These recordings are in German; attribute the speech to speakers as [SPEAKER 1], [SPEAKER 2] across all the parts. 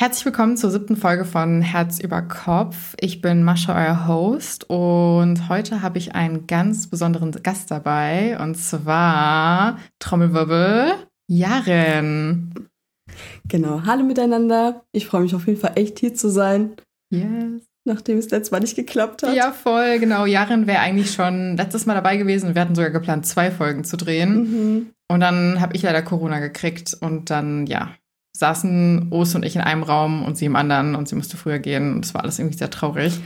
[SPEAKER 1] Herzlich willkommen zur siebten Folge von Herz über Kopf. Ich bin Mascha, euer Host, und heute habe ich einen ganz besonderen Gast dabei, und zwar Trommelwirbel Jaren.
[SPEAKER 2] Genau, hallo miteinander. Ich freue mich auf jeden Fall echt hier zu sein.
[SPEAKER 1] Yes.
[SPEAKER 2] Nachdem es letztes Mal nicht geklappt hat.
[SPEAKER 1] Ja, voll, genau. Jaren wäre eigentlich schon letztes Mal dabei gewesen. Wir hatten sogar geplant, zwei Folgen zu drehen.
[SPEAKER 2] Mhm.
[SPEAKER 1] Und dann habe ich leider Corona gekriegt und dann, ja, saßen Os und ich in einem Raum und sie im anderen und sie musste früher gehen und es war alles irgendwie sehr traurig.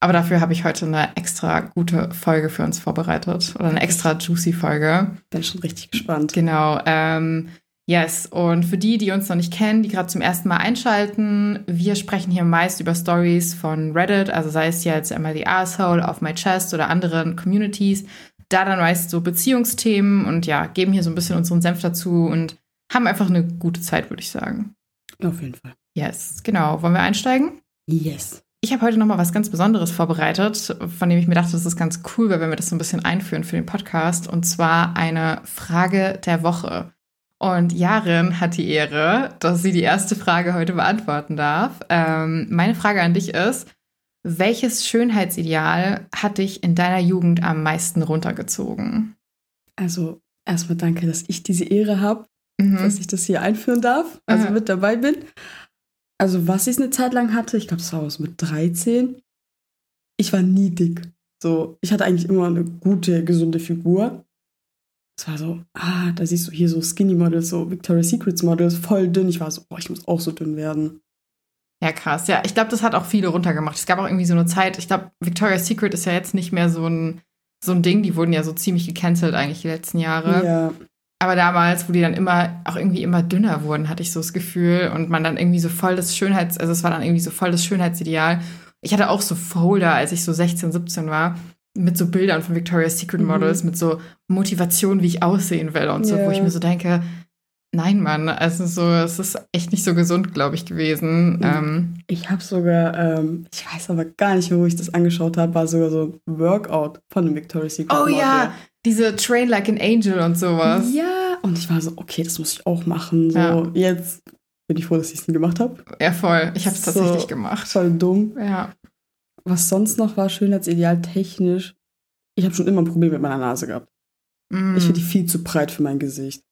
[SPEAKER 1] Aber dafür habe ich heute eine extra gute Folge für uns vorbereitet oder eine extra juicy Folge.
[SPEAKER 2] Bin schon richtig gespannt.
[SPEAKER 1] Genau. Ähm, yes. Und für die, die uns noch nicht kennen, die gerade zum ersten Mal einschalten, wir sprechen hier meist über Stories von Reddit, also sei es jetzt I the Asshole, Off My Chest oder anderen Communities. Da dann meist so Beziehungsthemen und ja, geben hier so ein bisschen unseren Senf dazu und haben einfach eine gute Zeit, würde ich sagen.
[SPEAKER 2] Auf jeden Fall.
[SPEAKER 1] Yes, genau. Wollen wir einsteigen?
[SPEAKER 2] Yes.
[SPEAKER 1] Ich habe heute noch mal was ganz Besonderes vorbereitet, von dem ich mir dachte, das ist ganz cool, weil wenn wir das so ein bisschen einführen für den Podcast. Und zwar eine Frage der Woche. Und Jarin hat die Ehre, dass sie die erste Frage heute beantworten darf. Ähm, meine Frage an dich ist, welches Schönheitsideal hat dich in deiner Jugend am meisten runtergezogen?
[SPEAKER 2] Also erstmal danke, dass ich diese Ehre habe,
[SPEAKER 1] Mhm.
[SPEAKER 2] dass ich das hier einführen darf, also
[SPEAKER 1] Aha.
[SPEAKER 2] mit dabei bin. Also was ich eine Zeit lang hatte, ich glaube, es war was mit 13. Ich war nie dick. So, ich hatte eigentlich immer eine gute, gesunde Figur. Es war so, ah, da siehst du hier so Skinny Models, so Victoria's Secrets Models, voll dünn. Ich war so, boah, ich muss auch so dünn werden.
[SPEAKER 1] Ja, krass. Ja, ich glaube, das hat auch viele runtergemacht. Es gab auch irgendwie so eine Zeit, ich glaube, Victoria's Secret ist ja jetzt nicht mehr so ein, so ein Ding. Die wurden ja so ziemlich gecancelt eigentlich die letzten Jahre.
[SPEAKER 2] Ja,
[SPEAKER 1] Aber damals, wo die dann immer, auch irgendwie immer dünner wurden, hatte ich so das Gefühl. Und man dann irgendwie so voll das Schönheits-, also es war dann irgendwie so voll das Schönheitsideal. Ich hatte auch so Folder, als ich so 16, 17 war, mit so Bildern von Victoria's Secret
[SPEAKER 2] Mhm.
[SPEAKER 1] Models, mit so Motivation, wie ich aussehen will und so,
[SPEAKER 2] Ja.
[SPEAKER 1] wo ich mir so denke, nein, Mann, also so, es ist echt nicht so gesund, glaube ich, gewesen.
[SPEAKER 2] Mhm.
[SPEAKER 1] Ähm,
[SPEAKER 2] Ich habe sogar, ähm, ich weiß aber gar nicht mehr, wo ich das angeschaut habe, war sogar so ein Workout von dem Victoria's Secret
[SPEAKER 1] oh
[SPEAKER 2] Model.
[SPEAKER 1] ja, diese Train Like an Angel und sowas.
[SPEAKER 2] Ja, und ich war so, okay, das muss ich auch machen. So,
[SPEAKER 1] Ja.
[SPEAKER 2] jetzt bin ich froh, dass ich es nie gemacht habe.
[SPEAKER 1] Ja, voll. Ich habe es
[SPEAKER 2] So.
[SPEAKER 1] tatsächlich gemacht.
[SPEAKER 2] Voll dumm.
[SPEAKER 1] Ja.
[SPEAKER 2] Was sonst noch war, Schönheitsideal technisch. Ich habe schon immer ein Problem mit meiner Nase gehabt.
[SPEAKER 1] Mm.
[SPEAKER 2] Ich finde die viel zu breit für mein Gesicht.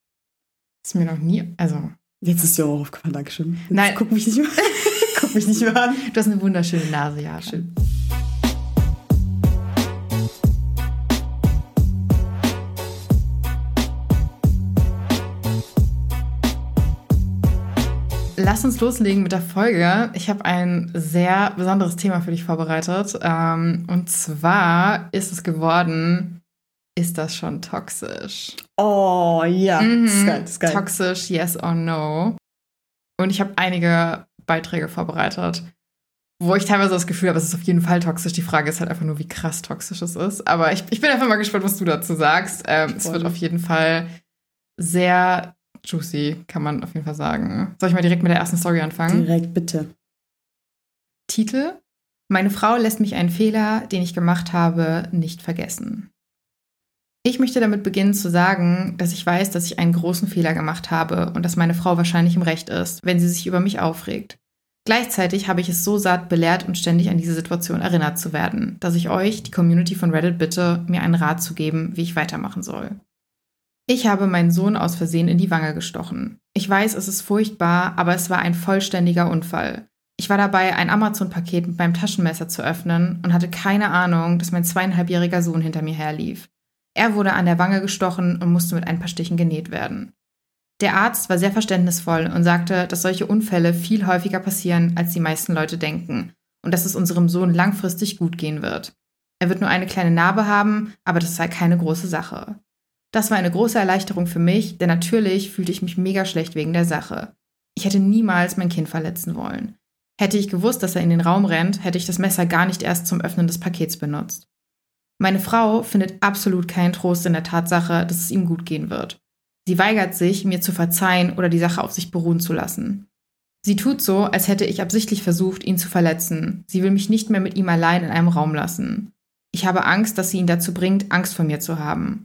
[SPEAKER 1] ist mir noch nie, also
[SPEAKER 2] Jetzt ist dir auch aufgefallen, Dankeschön. Jetzt
[SPEAKER 1] Nein.
[SPEAKER 2] Guck mich nicht mehr, guck mich nicht mehr an.
[SPEAKER 1] Du hast eine wunderschöne Nase, ja.
[SPEAKER 2] Schön.
[SPEAKER 1] Lass uns loslegen mit der Folge. Ich habe ein sehr besonderes Thema für dich vorbereitet. Ähm, und zwar ist es geworden, ist das schon toxisch?
[SPEAKER 2] Oh ja,
[SPEAKER 1] Mhm.
[SPEAKER 2] das ist geil, das ist geil.
[SPEAKER 1] Toxisch, yes or no. Und ich habe einige Beiträge vorbereitet, wo ich teilweise das Gefühl habe, es ist auf jeden Fall toxisch. Die Frage ist halt einfach nur, wie krass toxisch es ist. Aber ich, ich bin einfach mal gespannt, was du dazu sagst. Ähm, es wird auf jeden Fall sehr juicy, kann man auf jeden Fall sagen. Soll ich mal direkt mit der ersten Story anfangen?
[SPEAKER 2] Direkt, bitte.
[SPEAKER 1] Titel: Meine Frau lässt mich einen Fehler, den ich gemacht habe, nicht vergessen. Ich möchte damit beginnen zu sagen, dass ich weiß, dass ich einen großen Fehler gemacht habe und dass meine Frau wahrscheinlich im Recht ist, wenn sie sich über mich aufregt. Gleichzeitig habe ich es so satt, belehrt und ständig an diese Situation erinnert zu werden, dass ich euch, die Community von Reddit, bitte, mir einen Rat zu geben, wie ich weitermachen soll. Ich habe meinen Sohn aus Versehen in die Wange gestochen. Ich weiß, es ist furchtbar, aber es war ein vollständiger Unfall. Ich war dabei, ein Amazon-Paket mit meinem Taschenmesser zu öffnen und hatte keine Ahnung, dass mein zweieinhalbjähriger Sohn hinter mir herlief. Er wurde an der Wange gestochen und musste mit ein paar Stichen genäht werden. Der Arzt war sehr verständnisvoll und sagte, dass solche Unfälle viel häufiger passieren, als die meisten Leute denken und dass es unserem Sohn langfristig gut gehen wird. Er wird nur eine kleine Narbe haben, aber das sei keine große Sache. Das war eine große Erleichterung für mich, denn natürlich fühlte ich mich mega schlecht wegen der Sache. Ich hätte niemals mein Kind verletzen wollen. Hätte ich gewusst, dass er in den Raum rennt, hätte ich das Messer gar nicht erst zum Öffnen des Pakets benutzt. Meine Frau findet absolut keinen Trost in der Tatsache, dass es ihm gut gehen wird. Sie weigert sich, mir zu verzeihen oder die Sache auf sich beruhen zu lassen. Sie tut so, als hätte ich absichtlich versucht, ihn zu verletzen. Sie will mich nicht mehr mit ihm allein in einem Raum lassen. Ich habe Angst, dass sie ihn dazu bringt, Angst vor mir zu haben.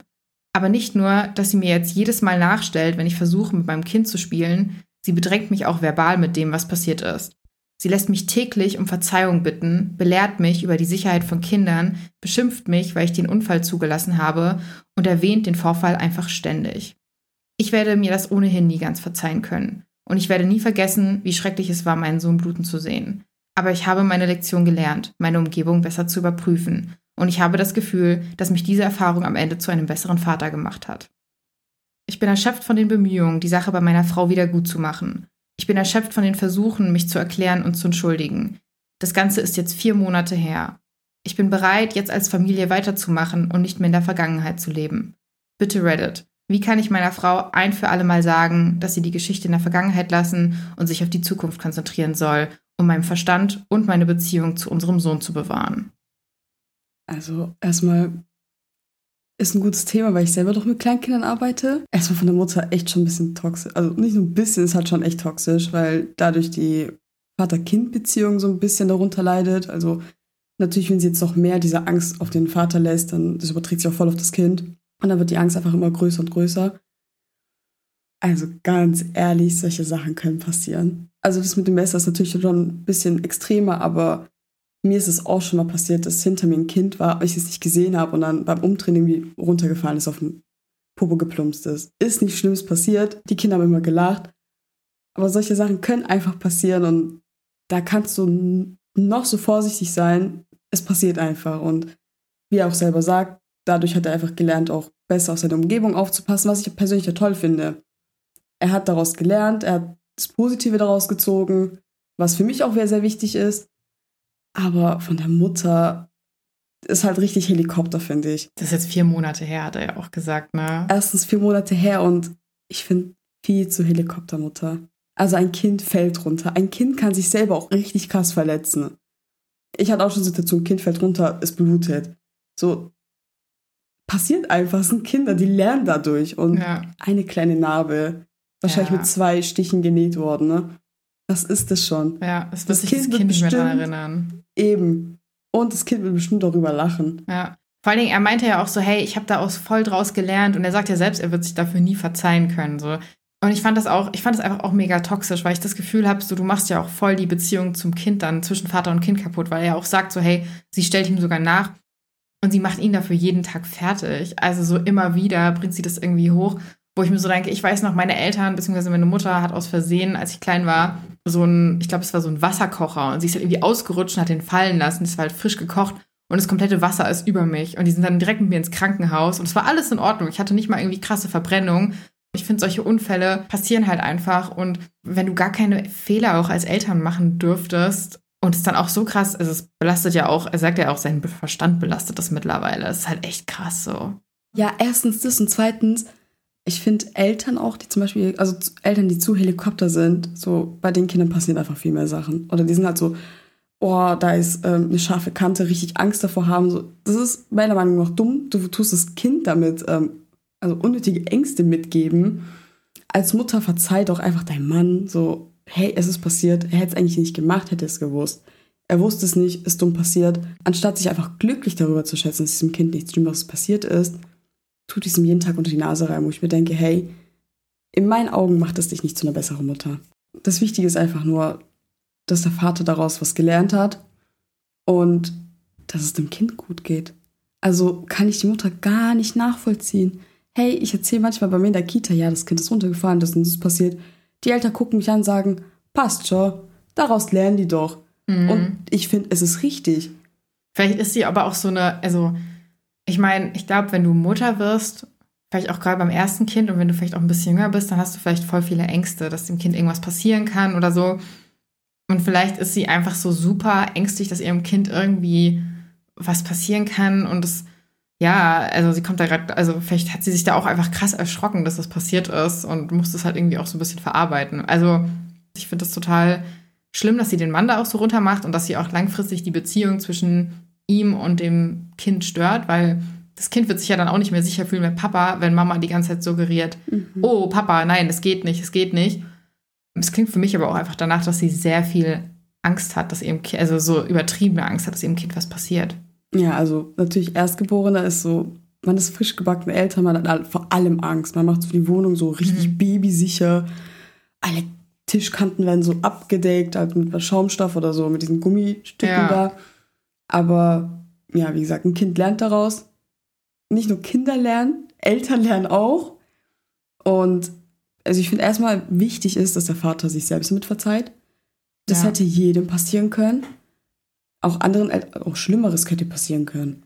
[SPEAKER 1] Aber nicht nur, dass sie mir jetzt jedes Mal nachstellt, wenn ich versuche, mit meinem Kind zu spielen, sie bedrängt mich auch verbal mit dem, was passiert ist. Sie lässt mich täglich um Verzeihung bitten, belehrt mich über die Sicherheit von Kindern, beschimpft mich, weil ich den Unfall zugelassen habe und erwähnt den Vorfall einfach ständig. Ich werde mir das ohnehin nie ganz verzeihen können. Und ich werde nie vergessen, wie schrecklich es war, meinen Sohn bluten zu sehen. Aber ich habe meine Lektion gelernt, meine Umgebung besser zu überprüfen. Und ich habe das Gefühl, dass mich diese Erfahrung am Ende zu einem besseren Vater gemacht hat. Ich bin erschöpft von den Bemühungen, die Sache bei meiner Frau wieder gut zu machen. Ich bin erschöpft von den Versuchen, mich zu erklären und zu entschuldigen. Das Ganze ist jetzt vier Monate her. Ich bin bereit, jetzt als Familie weiterzumachen und nicht mehr in der Vergangenheit zu leben. Bitte Reddit. Wie kann ich meiner Frau ein für alle Mal sagen, dass sie die Geschichte in der Vergangenheit lassen und sich auf die Zukunft konzentrieren soll, um meinen Verstand und meine Beziehung zu unserem Sohn zu bewahren?
[SPEAKER 2] Also erstmal ist ein gutes Thema, weil ich selber doch mit Kleinkindern arbeite. Erstmal von der Mutter echt schon ein bisschen toxisch. Also nicht nur ein bisschen, ist halt schon echt toxisch, weil dadurch die Vater-Kind-Beziehung so ein bisschen darunter leidet. Also natürlich, wenn sie jetzt noch mehr diese Angst auf den Vater lässt, dann das überträgt sich auch voll auf das Kind. Und dann wird die Angst einfach immer größer und größer. Also ganz ehrlich, solche Sachen können passieren. Also das mit dem Messer ist natürlich schon ein bisschen extremer, aber mir ist es auch schon mal passiert, dass hinter mir ein Kind war, aber ich es nicht gesehen habe und dann beim Umdrehen irgendwie runtergefallen ist, auf den Popo geplumpst ist. Ist nicht Schlimmes passiert. Die Kinder haben immer gelacht. Aber solche Sachen können einfach passieren und da kannst du noch so vorsichtig sein. Es passiert einfach. Und wie er auch selber sagt, dadurch hat er einfach gelernt, auch besser auf seine Umgebung aufzupassen, was ich persönlich ja toll finde. Er hat daraus gelernt, er hat das Positive daraus gezogen, was für mich auch sehr, sehr wichtig ist. Aber von der Mutter ist halt richtig Helikopter, finde ich.
[SPEAKER 1] Das ist jetzt vier Monate her, hat er ja auch gesagt, ne?
[SPEAKER 2] Erstens vier Monate her und ich finde viel zu Helikoptermutter. Also ein Kind fällt runter. Ein Kind kann sich selber auch richtig krass verletzen. Ich hatte auch schon Situation, ein Kind fällt runter, es blutet. So passiert einfach. Es sind Kinder, die lernen dadurch. Und ja. eine kleine Narbe, wahrscheinlich ja. mit zwei Stichen genäht worden, ne? Was ist das schon?
[SPEAKER 1] Ja, es wird das sich kind das Kind nicht mehr daran erinnern.
[SPEAKER 2] Eben. Und das Kind wird bestimmt darüber lachen.
[SPEAKER 1] Ja. Vor allen Dingen, er meinte ja auch so, hey, ich habe da auch voll draus gelernt und er sagt ja selbst, er wird sich dafür nie verzeihen können. So. Und ich fand das auch, ich fand das einfach auch mega toxisch, weil ich das Gefühl habe, so du machst ja auch voll die Beziehung zum Kind dann zwischen Vater und Kind kaputt, weil er auch sagt so, hey, sie stellt ihm sogar nach und sie macht ihn dafür jeden Tag fertig. Also so immer wieder bringt sie das irgendwie hoch, wo ich mir so denke, ich weiß noch, meine Eltern bzw. meine Mutter hat aus Versehen, als ich klein war, so ein, ich glaube, es war so ein Wasserkocher und sie ist halt irgendwie ausgerutscht und hat den fallen lassen. Es war halt frisch gekocht und das komplette Wasser ist über mich. Und die sind dann direkt mit mir ins Krankenhaus und es war alles in Ordnung. Ich hatte nicht mal irgendwie krasse Verbrennung. Ich finde, solche Unfälle passieren halt einfach. Und wenn du gar keine Fehler auch als Eltern machen dürftest und es dann auch so krass, also es belastet ja auch, er sagt ja auch, sein Verstand belastet das mittlerweile. Es ist halt echt krass so.
[SPEAKER 2] Ja, erstens das und zweitens, ich finde Eltern auch, die zum Beispiel, also Eltern, die zu Helikopter sind, so bei den Kindern passieren einfach viel mehr Sachen. Oder die sind halt so, oh, da ist ähm, eine scharfe Kante, richtig Angst davor haben. So, das ist meiner Meinung nach dumm. Du tust das Kind damit, ähm, also unnötige Ängste mitgeben. Als Mutter verzeih doch einfach deinem Mann so, hey, es ist passiert, er hätte es eigentlich nicht gemacht, hätte es gewusst. Er wusste es nicht, ist dumm passiert. Anstatt sich einfach glücklich darüber zu schätzen, dass diesem Kind nichts Schlimmeres passiert ist, tut diesem jeden Tag unter die Nase rein, wo ich mir denke, hey, in meinen Augen macht es dich nicht zu einer besseren Mutter. Das Wichtige ist einfach nur, dass der Vater daraus was gelernt hat und dass es dem Kind gut geht. Also kann ich die Mutter gar nicht nachvollziehen. Hey, ich erzähle manchmal bei mir in der Kita, ja, das Kind ist runtergefahren, das ist passiert. Die Eltern gucken mich an und sagen, passt schon, daraus lernen die doch. Mhm. Und ich finde, es ist richtig.
[SPEAKER 1] Vielleicht ist sie aber auch so eine, also ich meine, ich glaube, wenn du Mutter wirst, vielleicht auch gerade beim ersten Kind und wenn du vielleicht auch ein bisschen jünger bist, dann hast du vielleicht voll viele Ängste, dass dem Kind irgendwas passieren kann oder so. Und vielleicht ist sie einfach so super ängstlich, dass ihrem Kind irgendwie was passieren kann und es, ja, also sie kommt da gerade, also vielleicht hat sie sich da auch einfach krass erschrocken, dass das passiert ist und muss das halt irgendwie auch so ein bisschen verarbeiten. Also ich finde das total schlimm, dass sie den Mann da auch so runter macht und dass sie auch langfristig die Beziehung zwischen ihm und dem Kind stört, weil das Kind wird sich ja dann auch nicht mehr sicher fühlen mit Papa, wenn Mama die ganze Zeit suggeriert, mhm. oh Papa, nein, es geht nicht, es geht nicht. Es klingt für mich aber auch einfach danach, dass sie sehr viel Angst hat, dass ihrem Kind, also so übertriebene Angst hat, dass ihrem Kind was passiert.
[SPEAKER 2] Ja, also natürlich Erstgeborener ist so, man ist frisch gebackene Eltern, man hat vor allem Angst. Man macht so die Wohnung so richtig mhm. babysicher. Alle Tischkanten werden so abgedeckt, halt mit Schaumstoff oder so, mit diesen Gummistücken ja. da. Aber ja, wie gesagt, ein Kind lernt daraus. Nicht nur Kinder lernen, Eltern lernen auch. Und also ich finde erstmal wichtig ist, dass der Vater sich selbst mit verzeiht. Das ja. hätte jedem passieren können. Auch anderen, auch Schlimmeres könnte passieren können.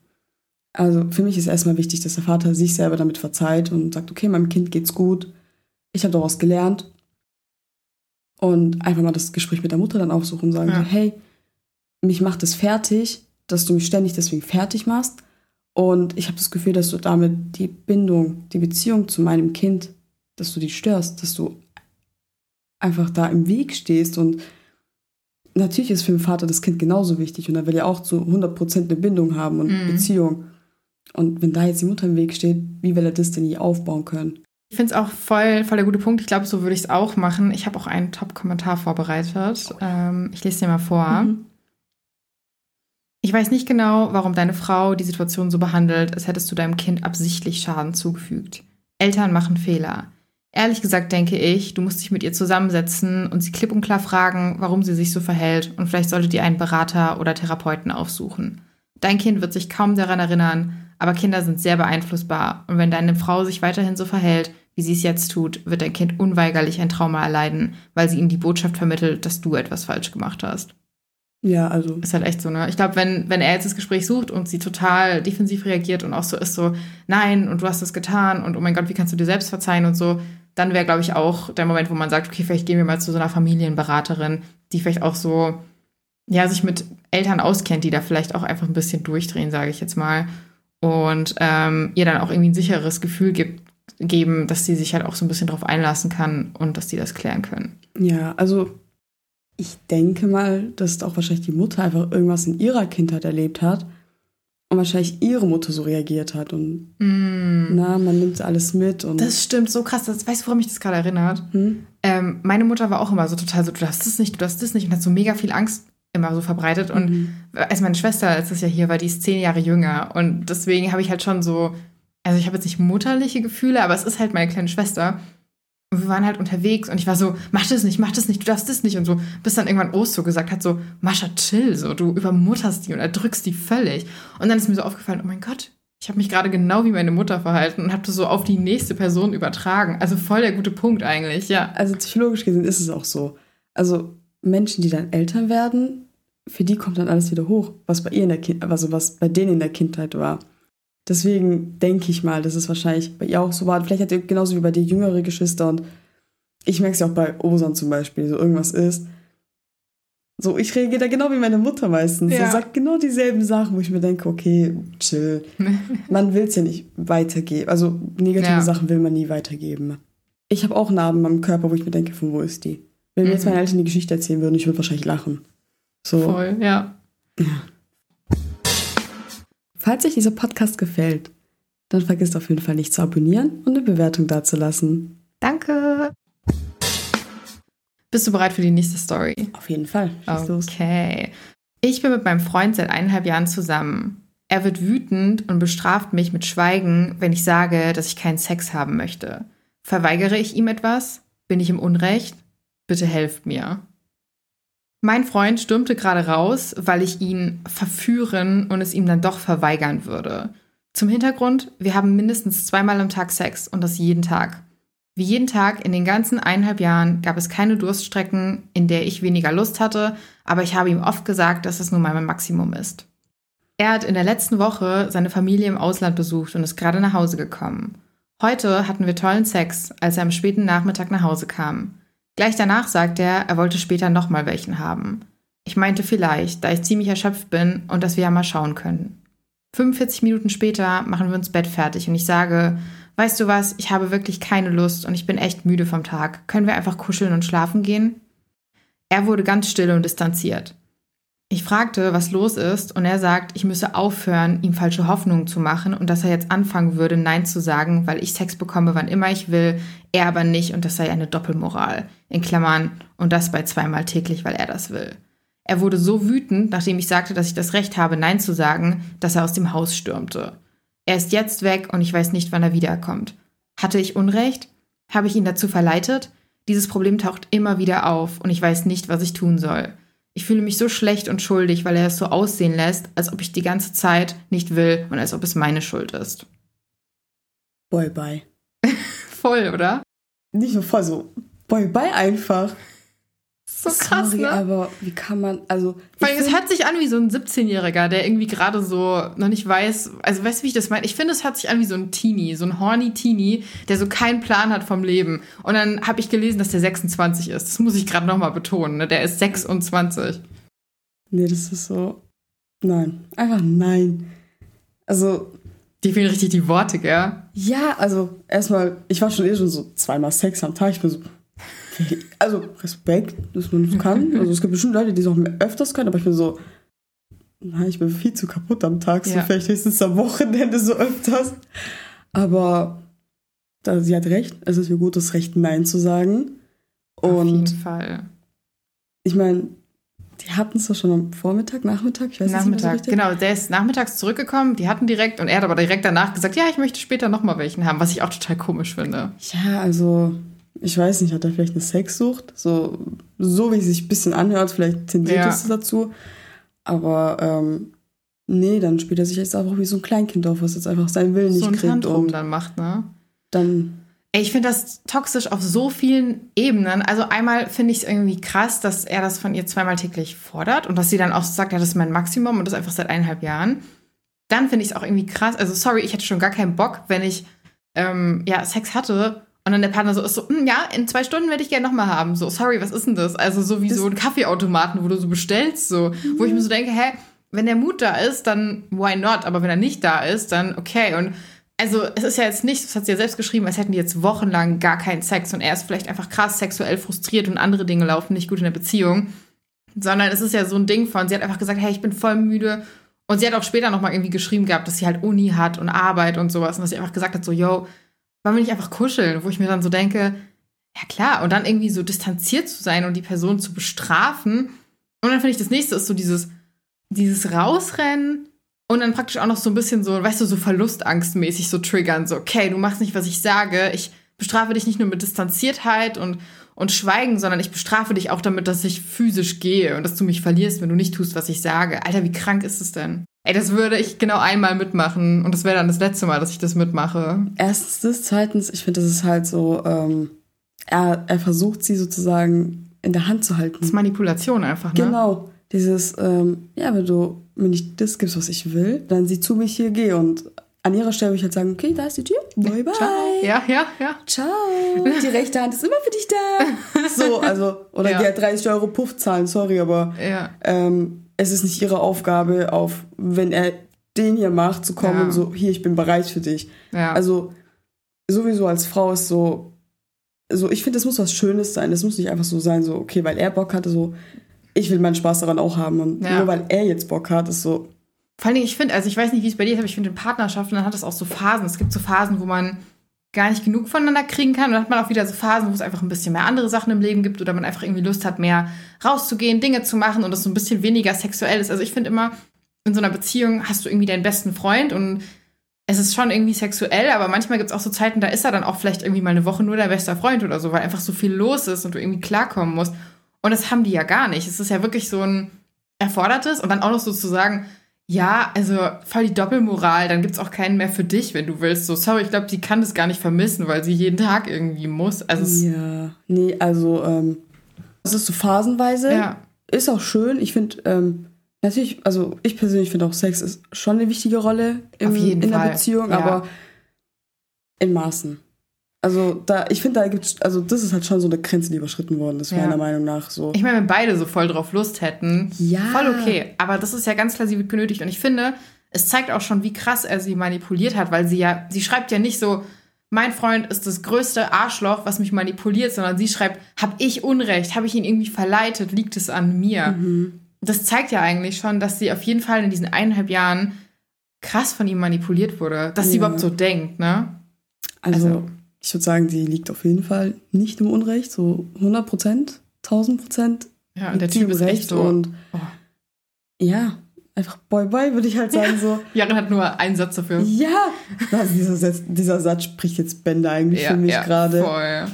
[SPEAKER 2] Also für mich ist erstmal wichtig, dass der Vater sich selber damit verzeiht und sagt, okay, meinem Kind geht's gut, ich habe daraus gelernt. Und einfach mal das Gespräch mit der Mutter dann aufsuchen und sagen, ja. hey, mich macht es fertig, dass du mich ständig deswegen fertig machst. Und ich habe das Gefühl, dass du damit die Bindung, die Beziehung zu meinem Kind, dass du die störst, dass du einfach da im Weg stehst. Und natürlich ist für den Vater das Kind genauso wichtig und er will ja auch zu 100% eine Bindung haben und mhm. Beziehung. Und wenn da jetzt die Mutter im Weg steht, wie will er das denn je aufbauen können?
[SPEAKER 1] Ich finde es auch voll, voll der gute Punkt. Ich glaube, so würde ich es auch machen. Ich habe auch einen Top-Kommentar vorbereitet. Ähm, ich lese dir mal vor. Mhm. Ich weiß nicht genau, warum deine Frau die Situation so behandelt, als hättest du deinem Kind absichtlich Schaden zugefügt. Eltern machen Fehler. Ehrlich gesagt denke ich, du musst dich mit ihr zusammensetzen und sie klipp und klar fragen, warum sie sich so verhält und vielleicht solltet ihr einen Berater oder Therapeuten aufsuchen. Dein Kind wird sich kaum daran erinnern, aber Kinder sind sehr beeinflussbar und wenn deine Frau sich weiterhin so verhält, wie sie es jetzt tut, wird dein Kind unweigerlich ein Trauma erleiden, weil sie ihm die Botschaft vermittelt, dass du etwas falsch gemacht hast.
[SPEAKER 2] Ja, also.
[SPEAKER 1] Ist halt echt so, ne? Ich glaube, wenn, wenn er jetzt das Gespräch sucht und sie total defensiv reagiert und auch so ist, so, nein, und du hast das getan und oh mein Gott, wie kannst du dir selbst verzeihen und so, dann wäre, glaube ich, auch der Moment, wo man sagt, okay, vielleicht gehen wir mal zu so einer Familienberaterin, die vielleicht auch so, ja, sich mit Eltern auskennt, die da vielleicht auch einfach ein bisschen durchdrehen, sage ich jetzt mal. Und ähm, ihr dann auch irgendwie ein sicheres Gefühl gibt, geben, dass sie sich halt auch so ein bisschen drauf einlassen kann und dass die das klären können.
[SPEAKER 2] Ja, also ich denke mal, dass auch wahrscheinlich die Mutter einfach irgendwas in ihrer Kindheit erlebt hat und wahrscheinlich ihre Mutter so reagiert hat und mm. na, man nimmt alles mit und
[SPEAKER 1] das stimmt so krass. Das, weißt du, woran mich das gerade erinnert? Hm? Ähm, meine Mutter war auch immer so total so, du darfst das nicht, du darfst das nicht und hat so mega viel Angst immer so verbreitet und mhm. als meine Schwester, als das ja hier war, die ist zehn Jahre jünger und deswegen habe ich halt schon so, also ich habe jetzt nicht mutterliche Gefühle, aber es ist halt meine kleine Schwester und wir waren halt unterwegs und ich war so, mach das nicht, mach das nicht, du darfst das nicht und so, bis dann irgendwann Osto gesagt hat, so, Mascha, chill, so, du übermutterst die und erdrückst die völlig. Und dann ist mir so aufgefallen, oh mein Gott, ich habe mich gerade genau wie meine Mutter verhalten und habe das so auf die nächste Person übertragen. Also voll der gute Punkt eigentlich, ja.
[SPEAKER 2] Also psychologisch gesehen ist es auch so. Also Menschen, die dann Eltern werden, für die kommt dann alles wieder hoch, was bei ihr in der Kind, also was bei denen in der Kindheit war. Deswegen denke ich mal, dass es wahrscheinlich bei ihr auch so war. Vielleicht hat ihr genauso wie bei dir jüngere Geschwister und ich merke es ja auch bei Osan zum Beispiel, so irgendwas ist. So, ich reagiere da genau wie meine Mutter meistens. Ja. Sie sagt genau dieselben Sachen, wo ich mir denke, okay, chill. man will es ja nicht weitergeben. Also negative ja. Sachen will man nie weitergeben. Ich habe auch Narben am Körper, wo ich mir denke, von wo ist die? Wenn mhm. mir jetzt meine Eltern die Geschichte erzählen würden, ich würde wahrscheinlich lachen. So.
[SPEAKER 1] Voll, ja. Ja.
[SPEAKER 2] Falls euch dieser Podcast gefällt, dann vergisst auf jeden Fall nicht zu abonnieren und eine Bewertung dazulassen.
[SPEAKER 1] Danke. Bist du bereit für die nächste Story?
[SPEAKER 2] Auf jeden Fall.
[SPEAKER 1] okay. Ich bin mit meinem Freund seit eineinhalb Jahren zusammen. Er wird wütend und bestraft mich mit Schweigen, wenn ich sage, dass ich keinen Sex haben möchte. Verweigere ich ihm etwas? Bin ich im Unrecht? Bitte helft mir. Mein Freund stürmte gerade raus, weil ich ihn verführen und es ihm dann doch verweigern würde. Zum Hintergrund, wir haben mindestens zweimal am Tag Sex und das jeden Tag. Wie jeden Tag in den ganzen eineinhalb Jahren gab es keine Durststrecken, in der ich weniger Lust hatte, aber ich habe ihm oft gesagt, dass es nun mal mein Maximum ist. Er hat in der letzten Woche seine Familie im Ausland besucht und ist gerade nach Hause gekommen. Heute hatten wir tollen Sex, als er am späten Nachmittag nach Hause kam. Gleich danach sagt er, er wollte später nochmal welchen haben. Ich meinte vielleicht, da ich ziemlich erschöpft bin und dass wir ja mal schauen können. 45 Minuten später machen wir uns Bett fertig und ich sage, weißt du was, ich habe wirklich keine Lust und ich bin echt müde vom Tag. Können wir einfach kuscheln und schlafen gehen? Er wurde ganz still und distanziert. Ich fragte, was los ist, und er sagt, ich müsse aufhören, ihm falsche Hoffnungen zu machen und dass er jetzt anfangen würde, Nein zu sagen, weil ich Sex bekomme, wann immer ich will, er aber nicht und das sei eine Doppelmoral. In Klammern, und das bei zweimal täglich, weil er das will. Er wurde so wütend, nachdem ich sagte, dass ich das Recht habe, Nein zu sagen, dass er aus dem Haus stürmte. Er ist jetzt weg und ich weiß nicht, wann er wiederkommt. Hatte ich Unrecht? Habe ich ihn dazu verleitet? Dieses Problem taucht immer wieder auf und ich weiß nicht, was ich tun soll. Ich fühle mich so schlecht und schuldig, weil er es so aussehen lässt, als ob ich die ganze Zeit nicht will und als ob es meine Schuld ist.
[SPEAKER 2] Boy, bye.
[SPEAKER 1] Voll, oder?
[SPEAKER 2] Nicht nur voll so. Boy, bye einfach.
[SPEAKER 1] So krass,
[SPEAKER 2] Sorry,
[SPEAKER 1] ne?
[SPEAKER 2] aber wie kann man, also.
[SPEAKER 1] Allem, es hört sich an wie so ein 17-Jähriger, der irgendwie gerade so noch nicht weiß, also weißt du, wie ich das meine? Ich finde, es hört sich an wie so ein Teenie, so ein horny Teenie, der so keinen Plan hat vom Leben. Und dann habe ich gelesen, dass der 26 ist. Das muss ich gerade nochmal betonen, ne? Der ist 26.
[SPEAKER 2] Nee, das ist so. Nein. Einfach nein. Also,
[SPEAKER 1] Die fehlen richtig die Worte, gell?
[SPEAKER 2] ja, also erstmal, ich war schon eh schon so zweimal Sex am Tag. Ich bin so. Also, Respekt, dass man das kann. Also, es gibt bestimmt Leute, die es auch öfters können, aber ich bin so. Nein, ich bin viel zu kaputt am Tag. So
[SPEAKER 1] Ja.
[SPEAKER 2] vielleicht höchstens am Wochenende so öfters. Aber da, sie hat recht. Es ist mir gut, das Recht Nein zu sagen.
[SPEAKER 1] Auf jeden
[SPEAKER 2] Und
[SPEAKER 1] Fall.
[SPEAKER 2] ich meine, die hatten es doch schon am Vormittag, Nachmittag, ich weiß nicht mehr so
[SPEAKER 1] Nachmittag, genau. Der ist nachmittags zurückgekommen, die hatten direkt, und er hat aber direkt danach gesagt, ja, ich möchte später nochmal welchen haben, was ich auch total komisch finde.
[SPEAKER 2] Ja, also, ich weiß nicht, hat er vielleicht eine Sexsucht? So, so wie es sich ein bisschen anhört, vielleicht tendiert
[SPEAKER 1] Ja.
[SPEAKER 2] es dazu. Aber, ähm, nee, dann spielt er sich jetzt einfach wie so ein Kleinkind auf, was jetzt einfach seinen Willen
[SPEAKER 1] so
[SPEAKER 2] nicht kriegt.
[SPEAKER 1] Tantrum
[SPEAKER 2] Und
[SPEAKER 1] dann macht, ne?
[SPEAKER 2] dann,
[SPEAKER 1] Ey, Ich finde das toxisch auf so vielen Ebenen. Also einmal finde ich es irgendwie krass, dass er das von ihr zweimal täglich fordert und dass sie dann auch sagt, ja, das ist mein Maximum und das einfach seit eineinhalb Jahren. Dann finde ich es auch irgendwie krass. Also sorry, ich hätte schon gar keinen Bock, wenn ich ähm, ja Sex hatte und dann der Partner so ist so, "Hm, ja, in zwei Stunden werde ich gerne nochmal haben. So, sorry, was ist denn das? Also so wie
[SPEAKER 2] Das-
[SPEAKER 1] so ein Kaffeeautomaten, wo du so bestellst, so, wo ich mir so denke, hä, wenn der Mut da ist, dann why not? Aber wenn er nicht da ist, dann okay. Und also es ist ja jetzt nicht, das hat sie ja selbst geschrieben, als hätten die jetzt wochenlang gar keinen Sex und er ist vielleicht einfach krass sexuell frustriert und andere Dinge laufen nicht gut in der Beziehung. Sondern es ist ja so ein Ding von, sie hat einfach gesagt, hey, ich bin voll müde. Und sie hat auch später nochmal irgendwie geschrieben gehabt, dass sie halt Uni hat und Arbeit und sowas. Und dass sie einfach gesagt hat, so, yo, wollen wir nicht einfach kuscheln? Wo ich mir dann so denke, ja klar, und dann irgendwie so distanziert zu sein und die Person zu bestrafen. Und dann finde ich, das nächste ist so dieses, dieses Rausrennen und dann praktisch auch noch so ein bisschen so, weißt du, so verlustangstmäßig so triggern, so, okay, du machst nicht, was ich sage, ich bestrafe dich nicht nur mit Distanziertheit und, und Schweigen, sondern ich bestrafe dich auch damit, dass ich physisch gehe und dass du mich verlierst, wenn du nicht tust, was ich sage. Alter, wie krank ist es denn? Ey, das würde ich genau einmal mitmachen und das wäre dann das letzte Mal, dass ich das mitmache.
[SPEAKER 2] erstens das, zweitens, ich finde, das ist halt so, ähm, er, er versucht sie sozusagen in der Hand zu halten.
[SPEAKER 1] Das ist Manipulation einfach, ne?
[SPEAKER 2] Genau. Dieses, ähm, ja, wenn du mir nicht das gibst, was ich will, dann sieh zu, ich hier gehe. Und an ihrer Stelle würde ich halt sagen, okay, da ist die Tür. Bye, bye.
[SPEAKER 1] Ciao. Ja, ja, ja.
[SPEAKER 2] Ciao. Die rechte Hand ist immer für dich da. So, also, oder
[SPEAKER 1] Ja.
[SPEAKER 2] die hat 30 Euro Puff zahlen, sorry, aber
[SPEAKER 1] Ja.
[SPEAKER 2] ähm, es ist nicht ihre Aufgabe, auf, wenn er den hier macht, zu kommen
[SPEAKER 1] Ja.
[SPEAKER 2] und so, hier, ich bin bereit für dich.
[SPEAKER 1] ja.
[SPEAKER 2] Also, sowieso als Frau ist so, so ich finde, es muss was Schönes sein. Es muss nicht einfach so sein, so, okay, weil er Bock hatte, so, ich will meinen Spaß daran auch haben. Und
[SPEAKER 1] Ja.
[SPEAKER 2] nur weil er jetzt Bock hat, ist so,
[SPEAKER 1] Vor allen Dingen, ich finde, also ich weiß nicht, wie es bei dir ist, aber ich finde in Partnerschaften, dann hat es auch so Phasen. Es gibt so Phasen, wo man gar nicht genug voneinander kriegen kann. Und dann hat man auch wieder so Phasen, wo es einfach ein bisschen mehr andere Sachen im Leben gibt oder man einfach irgendwie Lust hat, mehr rauszugehen, Dinge zu machen und das so ein bisschen weniger sexuell ist. Also ich finde immer, in so einer Beziehung hast du irgendwie deinen besten Freund und es ist schon irgendwie sexuell, aber manchmal gibt es auch so Zeiten, da ist er dann auch vielleicht irgendwie mal eine Woche nur dein bester Freund oder so, weil einfach so viel los ist und du irgendwie klarkommen musst. Und das haben die ja gar nicht. Es ist ja wirklich so ein erfordertes und dann auch noch so zu sagen, ja, also voll die Doppelmoral, dann gibt's auch keinen mehr für dich, wenn du willst. So, sorry, ich glaube, sie kann das gar nicht vermissen, weil sie jeden Tag irgendwie muss. Also, es,
[SPEAKER 2] ja, nee, also, ähm, es ist so phasenweise.
[SPEAKER 1] ja,
[SPEAKER 2] Ist auch schön. Ich finde, ähm, natürlich, also ich persönlich finde auch Sex ist schon eine wichtige Rolle im, in der
[SPEAKER 1] Fall,
[SPEAKER 2] Beziehung,
[SPEAKER 1] ja.
[SPEAKER 2] aber in Maßen. Also da, ich finde, da gibt's, also das ist halt schon so eine Grenze, die überschritten worden ist,
[SPEAKER 1] Ja.
[SPEAKER 2] meiner Meinung nach. So.
[SPEAKER 1] ich meine, wenn beide so voll drauf Lust hätten,
[SPEAKER 2] Ja.
[SPEAKER 1] voll okay. Aber das ist ja ganz klar, sie wird genötigt. Und ich finde, es zeigt auch schon, wie krass er sie manipuliert hat, weil sie ja, sie schreibt ja nicht so, mein Freund ist das größte Arschloch, was mich manipuliert, sondern sie schreibt, hab ich Unrecht, habe ich ihn irgendwie verleitet, liegt es an mir?
[SPEAKER 2] Mhm.
[SPEAKER 1] Das zeigt ja eigentlich schon, dass sie auf jeden Fall in diesen eineinhalb Jahren krass von ihm manipuliert wurde, dass sie
[SPEAKER 2] Ja.
[SPEAKER 1] überhaupt so denkt, ne?
[SPEAKER 2] Also,
[SPEAKER 1] Also-
[SPEAKER 2] ich würde sagen, sie liegt auf jeden Fall nicht im Unrecht, so 100 Prozent, 1000 Prozent.
[SPEAKER 1] Ja, und der Typ ist echt so.
[SPEAKER 2] Und
[SPEAKER 1] Oh.
[SPEAKER 2] ja, einfach boy boy, würde ich halt sagen, so.
[SPEAKER 1] Jaren hat nur einen Satz dafür.
[SPEAKER 2] Ja, also dieser, Satz, dieser Satz spricht jetzt Bände eigentlich für mich gerade.
[SPEAKER 1] Voll.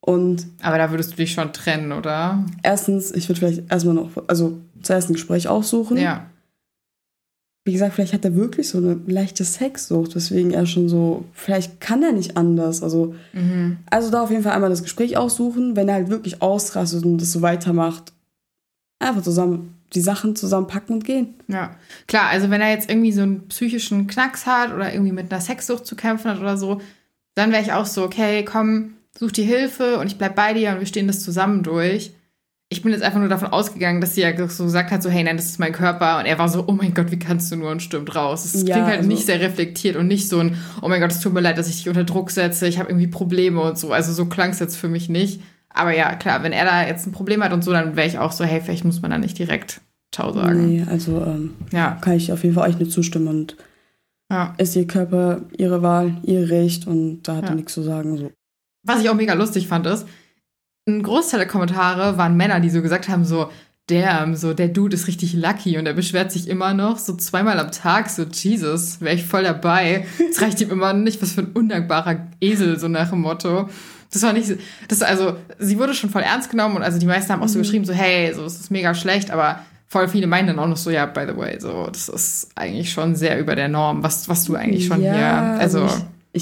[SPEAKER 2] Und
[SPEAKER 1] Aber da würdest du dich schon trennen, oder?
[SPEAKER 2] erstens, ich würde vielleicht erstmal noch, also zuerst ein Gespräch aussuchen.
[SPEAKER 1] Ja.
[SPEAKER 2] Wie gesagt, vielleicht hat er wirklich so eine leichte Sexsucht, weswegen er schon so, vielleicht kann er nicht anders. Also,
[SPEAKER 1] Mhm.
[SPEAKER 2] also da auf jeden Fall einmal das Gespräch aussuchen, wenn er halt wirklich ausrastet und das so weitermacht, einfach zusammen die Sachen zusammenpacken und gehen.
[SPEAKER 1] Ja, klar, also wenn er jetzt irgendwie so einen psychischen Knacks hat oder irgendwie mit einer Sexsucht zu kämpfen hat oder so, dann wäre ich auch so, okay, komm, such dir Hilfe und ich bleib bei dir und wir stehen das zusammen durch. Ich bin jetzt einfach nur davon ausgegangen, dass sie ja so gesagt hat, so, hey, nein, das ist mein Körper. Und er war so, oh mein Gott, wie kannst du nur und stimmt raus. Es
[SPEAKER 2] Ja,
[SPEAKER 1] klingt halt
[SPEAKER 2] also-
[SPEAKER 1] nicht sehr reflektiert und nicht so ein, oh mein Gott, es tut mir leid, dass ich dich unter Druck setze, ich habe irgendwie Probleme und so. Also so klang es jetzt für mich nicht. Aber ja, klar, wenn er da jetzt ein Problem hat und so, dann wäre ich auch so, hey, vielleicht muss man da nicht direkt Ciao sagen.
[SPEAKER 2] Nee, also ähm,
[SPEAKER 1] Ja,
[SPEAKER 2] kann ich auf jeden Fall euch nur zustimmen und
[SPEAKER 1] ja.
[SPEAKER 2] ist ihr Körper, ihre Wahl, ihr Recht und da hat
[SPEAKER 1] Ja.
[SPEAKER 2] er nichts zu sagen. So.
[SPEAKER 1] Was ich auch mega lustig fand, ist, ein Großteil der Kommentare waren Männer, die so gesagt haben, so, damn, so, der Dude ist richtig lucky und er beschwert sich immer noch so zweimal am Tag, so, Jesus, wäre ich voll dabei. Es reicht ihm immer nicht, was für ein undankbarer Esel, so nach dem Motto. Das war nicht, das, also, sie wurde schon voll ernst genommen und also die meisten haben auch so
[SPEAKER 2] Mhm.
[SPEAKER 1] geschrieben, so, hey, so, es ist mega schlecht, aber voll viele meinen dann auch noch so, ja, by the way, so, das ist eigentlich schon sehr über der Norm, was, was du eigentlich schon
[SPEAKER 2] ja,
[SPEAKER 1] hier, also,
[SPEAKER 2] ich,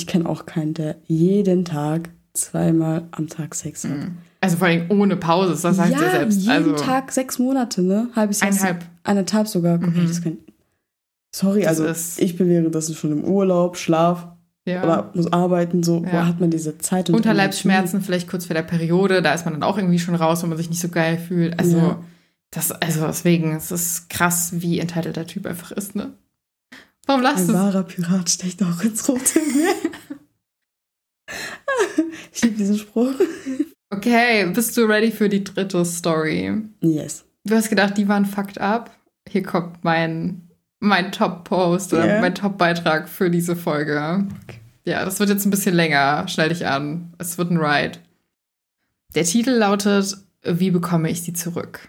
[SPEAKER 2] ich kenne auch keinen, der jeden Tag zweimal am Tag Sex hat.
[SPEAKER 1] Also vor allem ohne Pause, das sagt
[SPEAKER 2] ja,
[SPEAKER 1] er selbst.
[SPEAKER 2] jeden
[SPEAKER 1] also,
[SPEAKER 2] Tag sechs Monate, ne? Halbes Jahr.
[SPEAKER 1] Eineinhalb.
[SPEAKER 2] Eineinhalb sogar.
[SPEAKER 1] Mhm.
[SPEAKER 2] das kann, sorry,
[SPEAKER 1] Das
[SPEAKER 2] also ich bin währenddessen schon im Urlaub, Schlaf
[SPEAKER 1] Ja.
[SPEAKER 2] oder muss arbeiten. So,
[SPEAKER 1] Ja.
[SPEAKER 2] wo hat man diese Zeit? und
[SPEAKER 1] Unterleibsschmerzen vielleicht kurz vor der Periode, da ist man dann auch irgendwie schon raus, wenn man sich nicht so geil fühlt. Also,
[SPEAKER 2] Ja.
[SPEAKER 1] das, also deswegen, es ist krass, wie entitled der Typ einfach ist, ne? Warum lachst
[SPEAKER 2] Ein
[SPEAKER 1] du?
[SPEAKER 2] wahrer Pirat stecht auch ins rote Meer. ich liebe diesen Spruch.
[SPEAKER 1] Okay, bist du ready für die dritte Story?
[SPEAKER 2] Yes.
[SPEAKER 1] Du hast gedacht, die waren fucked up. Hier kommt mein, mein Top-Post oder
[SPEAKER 2] Ja.
[SPEAKER 1] mein Top-Beitrag für diese Folge. Ja, das wird jetzt ein bisschen länger. Schnell dich an. Es wird ein Ride. Der Titel lautet Wie bekomme ich sie zurück?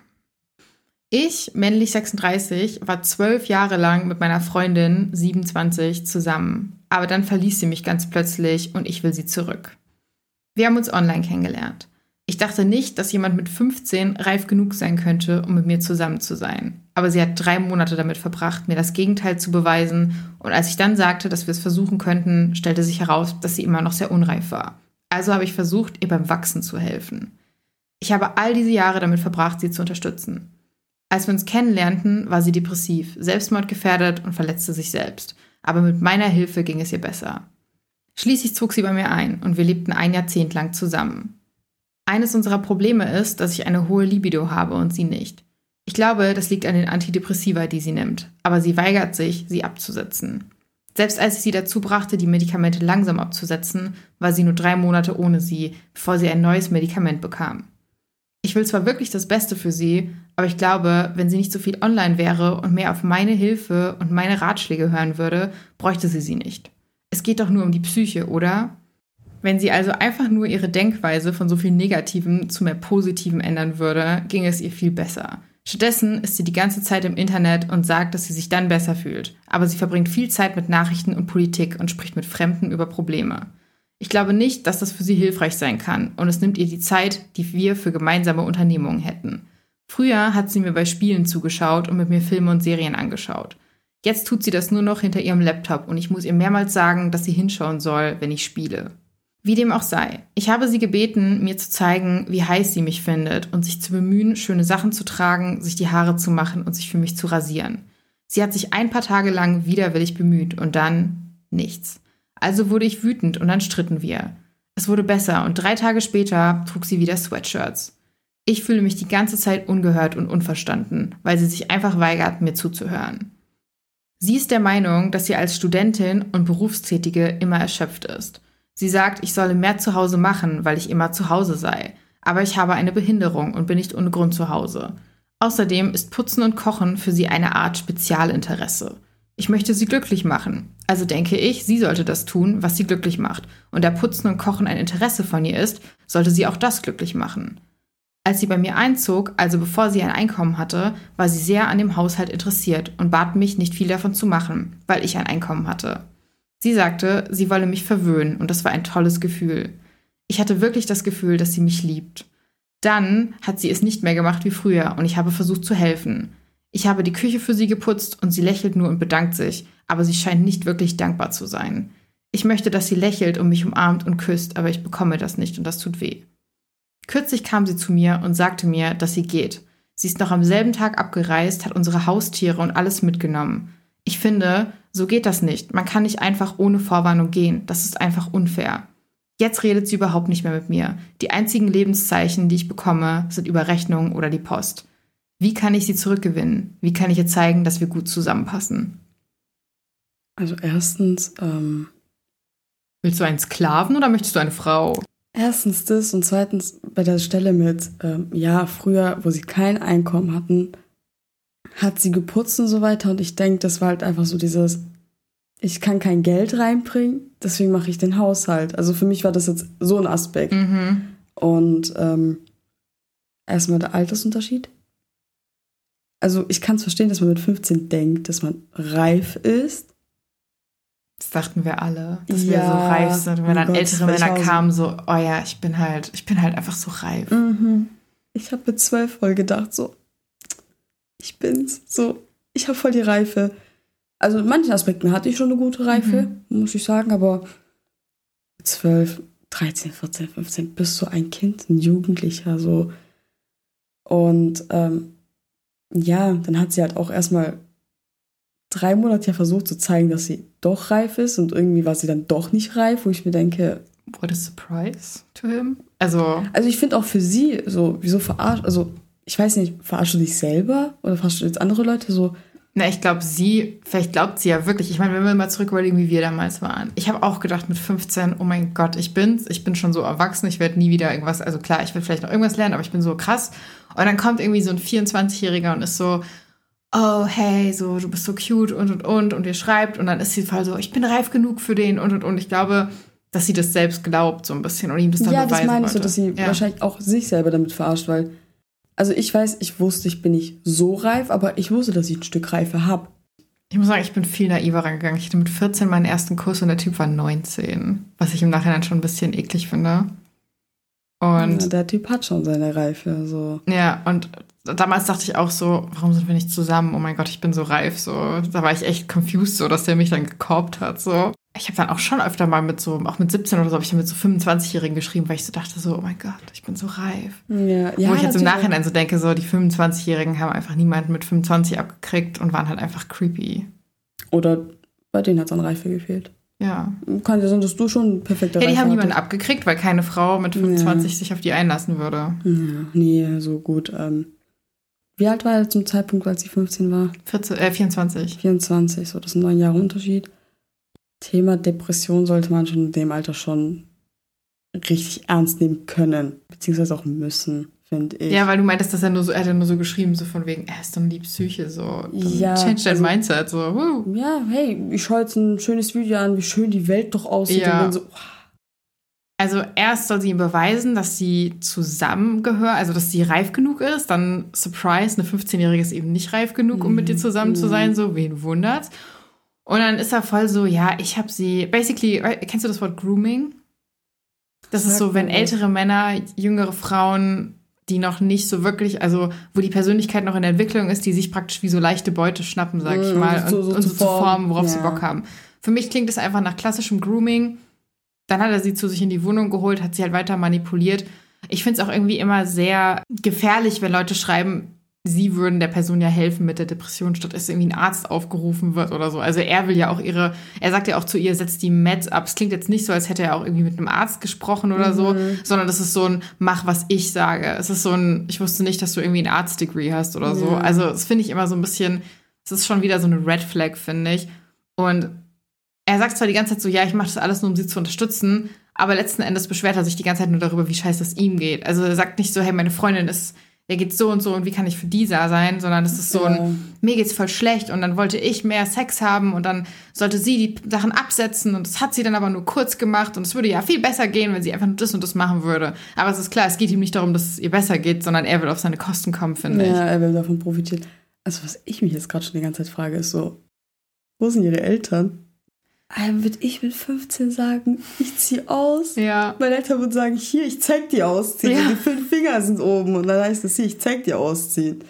[SPEAKER 1] Ich, männlich 36, war zwölf Jahre lang mit meiner Freundin 27 zusammen. Aber dann verließ sie mich ganz plötzlich und ich will sie zurück. Wir haben uns online kennengelernt. Ich dachte nicht, dass jemand mit 15 reif genug sein könnte, um mit mir zusammen zu sein. Aber sie hat drei Monate damit verbracht, mir das Gegenteil zu beweisen. Und als ich dann sagte, dass wir es versuchen könnten, stellte sich heraus, dass sie immer noch sehr unreif war. Also habe ich versucht, ihr beim Wachsen zu helfen. Ich habe all diese Jahre damit verbracht, sie zu unterstützen. Als wir uns kennenlernten, war sie depressiv, selbstmordgefährdet und verletzte sich selbst. Aber mit meiner Hilfe ging es ihr besser. Schließlich zog sie bei mir ein und wir lebten ein Jahrzehnt lang zusammen. Eines unserer Probleme ist, dass ich eine hohe Libido habe und sie nicht. Ich glaube, das liegt an den Antidepressiva, die sie nimmt, aber sie weigert sich, sie abzusetzen. Selbst als ich sie dazu brachte, die Medikamente langsam abzusetzen, war sie nur drei Monate ohne sie, bevor sie ein neues Medikament bekam. Ich will zwar wirklich das Beste für sie, aber ich glaube, wenn sie nicht so viel online wäre und mehr auf meine Hilfe und meine Ratschläge hören würde, bräuchte sie sie nicht. Es geht doch nur um die Psyche, oder? Wenn sie also einfach nur ihre Denkweise von so viel Negativem zu mehr Positivem ändern würde, ging es ihr viel besser. Stattdessen ist sie die ganze Zeit im Internet und sagt, dass sie sich dann besser fühlt. Aber sie verbringt viel Zeit mit Nachrichten und Politik und spricht mit Fremden über Probleme. Ich glaube nicht, dass das für sie hilfreich sein kann und es nimmt ihr die Zeit, die wir für gemeinsame Unternehmungen hätten. Früher hat sie mir bei Spielen zugeschaut und mit mir Filme und Serien angeschaut. Jetzt tut sie das nur noch hinter ihrem Laptop und ich muss ihr mehrmals sagen, dass sie hinschauen soll, wenn ich spiele. Wie dem auch sei, ich habe sie gebeten, mir zu zeigen, wie heiß sie mich findet und sich zu bemühen, schöne Sachen zu tragen, sich die Haare zu machen und sich für mich zu rasieren. Sie hat sich ein paar Tage lang widerwillig bemüht und dann nichts. Also wurde ich wütend und dann stritten wir. Es wurde besser und drei Tage später trug sie wieder Sweatshirts. Ich fühle mich die ganze Zeit ungehört und unverstanden, weil sie sich einfach weigert, mir zuzuhören. Sie ist der Meinung, dass sie als Studentin und Berufstätige immer erschöpft ist. Sie sagt, ich solle mehr zu Hause machen, weil ich immer zu Hause sei. Aber ich habe eine Behinderung und bin nicht ohne Grund zu Hause. Außerdem ist Putzen und Kochen für sie eine Art Spezialinteresse. Ich möchte sie glücklich machen. Also denke ich, sie sollte das tun, was sie glücklich macht. Und da Putzen und Kochen ein Interesse von ihr ist, sollte sie auch das glücklich machen. Als sie bei mir einzog, also bevor sie ein Einkommen hatte, war sie sehr an dem Haushalt interessiert und bat mich, nicht viel davon zu machen, weil ich ein Einkommen hatte. Sie sagte, sie wolle mich verwöhnen und das war ein tolles Gefühl. Ich hatte wirklich das Gefühl, dass sie mich liebt. Dann hat sie es nicht mehr gemacht wie früher und ich habe versucht zu helfen. Ich habe die Küche für sie geputzt und sie lächelt nur und bedankt sich, aber sie scheint nicht wirklich dankbar zu sein. Ich möchte, dass sie lächelt und mich umarmt und küsst, aber ich bekomme das nicht und das tut weh. Kürzlich kam sie zu mir und sagte mir, dass sie geht. Sie ist noch am selben Tag abgereist, hat unsere Haustiere und alles mitgenommen. Ich finde, so geht das nicht. Man kann nicht einfach ohne Vorwarnung gehen. Das ist einfach unfair. Jetzt redet sie überhaupt nicht mehr mit mir. Die einzigen Lebenszeichen, die ich bekomme, sind über Rechnungen oder die Post. Wie kann ich sie zurückgewinnen? Wie kann ich ihr zeigen, dass wir gut zusammenpassen?
[SPEAKER 2] Also erstens, ähm,
[SPEAKER 1] Willst du einen Sklaven oder möchtest du eine Frau?
[SPEAKER 2] erstens das und zweitens bei der Stelle mit, ähm, ja, früher, wo sie kein Einkommen hatten, hat sie geputzt und so weiter und ich denke, das war halt einfach so dieses, ich kann kein Geld reinbringen, deswegen mache ich den Haushalt. Also für mich war das jetzt so ein Aspekt.
[SPEAKER 1] Mhm.
[SPEAKER 2] Und ähm, erstmal der Altersunterschied. Also ich kann es verstehen, dass man mit 15 denkt, dass man reif ist.
[SPEAKER 1] Das dachten wir alle, dass wir
[SPEAKER 2] Ja,
[SPEAKER 1] so reif sind. Und wenn
[SPEAKER 2] oh
[SPEAKER 1] dann
[SPEAKER 2] Gott,
[SPEAKER 1] ältere Männer kamen, so, oh ja, ich bin halt, ich bin halt einfach so reif.
[SPEAKER 2] Mhm. Ich habe mit zwölf voll gedacht, so, ich bin's. So, ich habe voll die Reife. Also in manchen Aspekten hatte ich schon eine gute Reife, muss ich sagen, aber mit zwölf, 13, 14, 15 bist du ein Kind, ein Jugendlicher, so. Und ähm, ja, dann hat sie halt auch erstmal drei Monate ja versucht zu zeigen, dass sie doch reif ist und irgendwie war sie dann doch nicht reif, wo ich mir denke,
[SPEAKER 1] What a surprise to him. Also,
[SPEAKER 2] also ich finde auch für sie so, wieso verarscht, also ich weiß nicht, verarschst du dich selber oder verarschst du jetzt andere Leute so?
[SPEAKER 1] na, ich glaube, sie, vielleicht glaubt sie ja wirklich. Ich meine, wenn wir mal zurück überlegen, wie wir damals waren. Ich habe auch gedacht mit 15, oh mein Gott, ich bin's. Ich bin schon so erwachsen, ich werde nie wieder irgendwas, also klar, ich werde vielleicht noch irgendwas lernen, aber ich bin so krass. Und dann kommt irgendwie so ein 24-Jähriger und ist so, oh, hey, so, du bist so cute und und und und ihr schreibt und dann ist sie voll so, ich bin reif genug für den und und und. Ich glaube, dass sie das selbst glaubt, so ein bisschen und ihm das dann
[SPEAKER 2] ja, das
[SPEAKER 1] beweisen
[SPEAKER 2] meine ich so, dass sie
[SPEAKER 1] ja.
[SPEAKER 2] wahrscheinlich auch sich selber damit verarscht, weil, also ich weiß, ich wusste, ich bin nicht so reif, aber ich wusste, dass ich ein Stück Reife habe.
[SPEAKER 1] Ich muss sagen, ich bin viel naiver rangegangen. Ich hatte mit 14 meinen ersten Kurs und der Typ war 19, was ich im Nachhinein schon ein bisschen eklig finde. Und
[SPEAKER 2] Ja, der Typ hat schon seine Reife, so.
[SPEAKER 1] Ja, und damals dachte ich auch so, warum sind wir nicht zusammen? Oh mein Gott, ich bin so reif. So, da war ich echt confused, so dass der mich dann gekorbt hat. So. Ich habe dann auch schon öfter mal mit so, auch mit 17 oder so, habe ich dann mit so 25-Jährigen geschrieben, weil ich so dachte, so, oh mein Gott, ich bin so reif.
[SPEAKER 2] Ja,
[SPEAKER 1] Wo ich jetzt im. Nachhinein so denke, so die 25-Jährigen haben einfach niemanden mit 25 abgekriegt und waren halt einfach creepy.
[SPEAKER 2] Oder bei denen hat es an Reife gefehlt.
[SPEAKER 1] Ja.
[SPEAKER 2] Kann ja sein, dass du schon perfekte
[SPEAKER 1] Ja, die
[SPEAKER 2] Reife
[SPEAKER 1] haben niemanden abgekriegt, weil keine Frau mit 25 sich auf die einlassen würde.
[SPEAKER 2] Ja, nee, so gut. Ähm, wie alt war er zum Zeitpunkt, als sie 15 war?
[SPEAKER 1] 14, äh, 24.
[SPEAKER 2] 24, so das sind neun Jahre Unterschied. Thema Depression sollte man schon in dem Alter schon richtig ernst nehmen können, beziehungsweise auch müssen, finde ich.
[SPEAKER 1] Ja, weil du meintest, dass er nur so, er hat ja nur so geschrieben, so von wegen, er ist dann die Psyche, so.
[SPEAKER 2] Ja,
[SPEAKER 1] Change dein
[SPEAKER 2] also-
[SPEAKER 1] Mindset, so. Woo.
[SPEAKER 2] ja, hey, ich schaue jetzt ein schönes Video an, wie schön die Welt doch aussieht.
[SPEAKER 1] Ja.
[SPEAKER 2] Und dann so,
[SPEAKER 1] Also erst soll sie ihm beweisen, dass sie zusammengehört, also dass sie reif genug ist. Dann, Surprise, eine 15-Jährige ist eben nicht reif genug, um mit dir zusammen zu sein, so, wen wundert's. Und dann ist er voll so, ja, ich habe sie, basically, äh, kennst du das Wort Grooming? Das ist
[SPEAKER 2] Sag
[SPEAKER 1] so, wenn ältere Männer, jüngere Frauen, die noch nicht so wirklich, also wo die Persönlichkeit noch in Entwicklung ist, die sich praktisch wie so leichte Beute schnappen, sag ich
[SPEAKER 2] Mm,
[SPEAKER 1] mal,
[SPEAKER 2] und so- so
[SPEAKER 1] und
[SPEAKER 2] zu
[SPEAKER 1] so zu formen,
[SPEAKER 2] formen.
[SPEAKER 1] worauf sie
[SPEAKER 2] Ja.
[SPEAKER 1] Bock haben. Für mich klingt es einfach nach klassischem Grooming. Dann hat er sie zu sich in die Wohnung geholt, hat sie halt weiter manipuliert. Ich finde es auch irgendwie immer sehr gefährlich, wenn Leute schreiben, sie würden der Person ja helfen mit der Depression, statt dass irgendwie ein Arzt aufgerufen wird oder so. Also er will ja auch ihre, er sagt ja auch zu ihr, setzt die Meds ab. Es klingt jetzt nicht so, als hätte er auch irgendwie mit einem Arzt gesprochen oder so, sondern das ist so ein, mach, was ich sage. Es ist so ein, ich wusste nicht, dass du irgendwie ein Arztdegree hast oder so.
[SPEAKER 2] Ja.
[SPEAKER 1] Also das finde ich immer so ein bisschen, es ist schon wieder so eine Red Flag, finde ich. Und er sagt zwar die ganze Zeit so, ja, ich mache das alles nur, um sie zu unterstützen, aber letzten Endes beschwert er sich die ganze Zeit nur darüber, wie scheiße es ihm geht. Also er sagt nicht so, hey, meine Freundin ist, der geht so und so und wie kann ich für die da sein, sondern es ist so
[SPEAKER 2] Ja.
[SPEAKER 1] ein, mir geht's voll schlecht und dann wollte ich mehr Sex haben und dann sollte sie die Sachen absetzen und das hat sie dann aber nur kurz gemacht und es würde ja viel besser gehen, wenn sie einfach nur das und das machen würde. Aber es ist klar, es geht ihm nicht darum, dass es ihr besser geht, sondern er will auf seine Kosten kommen, finde
[SPEAKER 2] ja, er will davon profitieren. Also was ich mich jetzt gerade schon die ganze Zeit frage, ist so, wo sind ihre Eltern? Würde ich mit 15 sagen, ich ziehe aus.
[SPEAKER 1] Ja.
[SPEAKER 2] Meine Eltern würden sagen, hier, ich zeig dir ausziehen.
[SPEAKER 1] Ja.
[SPEAKER 2] Und die fünf Finger sind oben. Und dann heißt es hier, ich zeig dir ausziehen.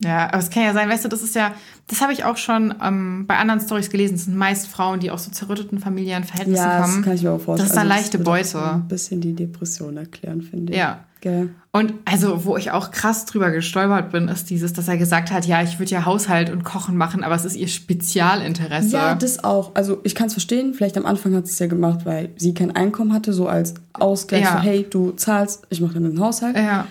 [SPEAKER 1] Ja, aber es kann ja sein, weißt du, das ist ja, das habe ich auch schon ähm, bei anderen Stories gelesen. Es sind meist Frauen, die aus so zerrütteten Familienverhältnissen
[SPEAKER 2] Ja, das
[SPEAKER 1] kommen.
[SPEAKER 2] kann ich mir auch vorstellen.
[SPEAKER 1] Das ist eine
[SPEAKER 2] Also
[SPEAKER 1] leichte
[SPEAKER 2] würde
[SPEAKER 1] Beute.
[SPEAKER 2] Ein bisschen die Depression erklären, finde ich.
[SPEAKER 1] Ja.
[SPEAKER 2] Gell?
[SPEAKER 1] Und also, wo ich auch krass drüber gestolpert bin, ist dieses, dass er gesagt hat, ja, ich würde ja Haushalt und Kochen machen, aber es ist ihr Spezialinteresse.
[SPEAKER 2] Ja, das auch. Also ich kann es verstehen. Vielleicht am Anfang hat sie es ja gemacht, weil sie kein Einkommen hatte, so als Ausgleich.
[SPEAKER 1] Ja.
[SPEAKER 2] So, hey, du zahlst, ich mache dann den Haushalt.
[SPEAKER 1] ja.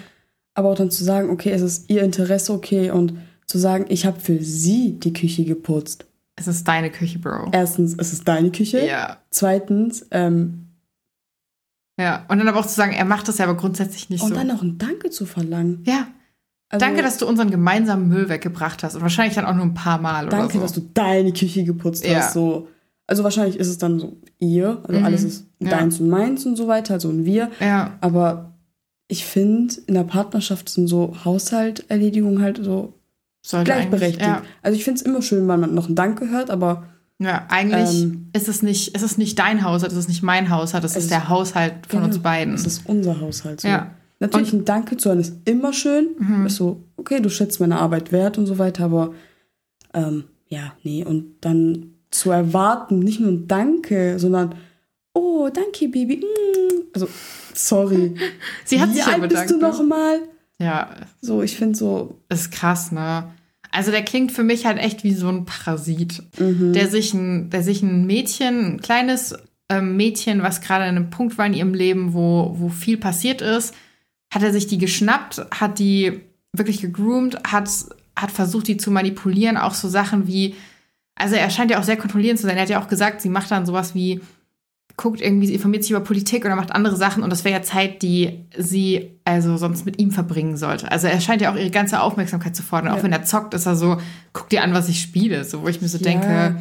[SPEAKER 2] Aber auch dann zu sagen, okay, es ist ihr Interesse okay und zu sagen, ich habe für sie die Küche geputzt.
[SPEAKER 1] Es ist deine Küche, Bro.
[SPEAKER 2] Erstens, es ist deine Küche.
[SPEAKER 1] Ja.
[SPEAKER 2] Zweitens, ähm,
[SPEAKER 1] Ja. Und dann aber auch zu sagen, er macht das ja aber grundsätzlich nicht
[SPEAKER 2] und
[SPEAKER 1] so.
[SPEAKER 2] dann noch ein Danke zu verlangen.
[SPEAKER 1] ja.
[SPEAKER 2] Also,
[SPEAKER 1] Danke, dass du unseren gemeinsamen Müll weggebracht hast. Und wahrscheinlich dann auch nur ein paar Mal oder
[SPEAKER 2] Danke,
[SPEAKER 1] so.
[SPEAKER 2] dass du deine Küche geputzt
[SPEAKER 1] Ja.
[SPEAKER 2] hast. So. Also wahrscheinlich ist es dann so ihr, also
[SPEAKER 1] Mhm.
[SPEAKER 2] alles ist
[SPEAKER 1] Ja.
[SPEAKER 2] deins und meins und so weiter, also ein wir.
[SPEAKER 1] ja.
[SPEAKER 2] Aber ich finde, in der Partnerschaft sind so Haushalterledigungen halt so
[SPEAKER 1] Sollte
[SPEAKER 2] gleichberechtigt.
[SPEAKER 1] Ja.
[SPEAKER 2] Also ich finde es immer schön, wenn man noch ein Danke hört, aber
[SPEAKER 1] Ja, eigentlich
[SPEAKER 2] Ähm,
[SPEAKER 1] ist es nicht, ist es nicht dein Haushalt, es ist nicht mein Haushalt, es,
[SPEAKER 2] Es
[SPEAKER 1] ist der Haushalt von uns
[SPEAKER 2] Genau,
[SPEAKER 1] beiden.
[SPEAKER 2] es ist unser Haushalt. So.
[SPEAKER 1] Ja.
[SPEAKER 2] Natürlich ein Danke zu hören ist immer schön.
[SPEAKER 1] Mhm.
[SPEAKER 2] Ist so, okay, du schätzt meine Arbeit wert und so weiter, aber ähm, ja, nee. Und dann zu erwarten, nicht nur ein Danke, sondern oh, danke, Baby. Mm. Also, sorry.
[SPEAKER 1] Sie hat
[SPEAKER 2] Wie
[SPEAKER 1] sich ja
[SPEAKER 2] alt bist
[SPEAKER 1] bedankt.
[SPEAKER 2] du
[SPEAKER 1] ne?
[SPEAKER 2] noch mal?
[SPEAKER 1] Ja,
[SPEAKER 2] So, ich finde so,
[SPEAKER 1] ist krass, ne? Also der klingt für mich halt echt wie so ein Parasit,
[SPEAKER 2] mhm.
[SPEAKER 1] der sich ein, der sich ein Mädchen, ein kleines ähm, Mädchen, was gerade an einem Punkt war in ihrem Leben, wo, wo viel passiert ist, hat er sich die geschnappt, hat die wirklich gegroomt, hat, hat versucht, die zu manipulieren, auch so Sachen wie, also er scheint ja auch sehr kontrollierend zu sein. Er hat ja auch gesagt, sie macht dann sowas wie, guckt irgendwie, sie informiert sich über Politik oder macht andere Sachen und das wäre ja Zeit, die sie also sonst mit ihm verbringen sollte. Also er scheint ja auch ihre ganze Aufmerksamkeit zu fordern. Auch
[SPEAKER 2] Ja.
[SPEAKER 1] wenn er zockt, ist er so, guck dir an, was ich spiele. So, wo ich mir so
[SPEAKER 2] Ja.
[SPEAKER 1] denke,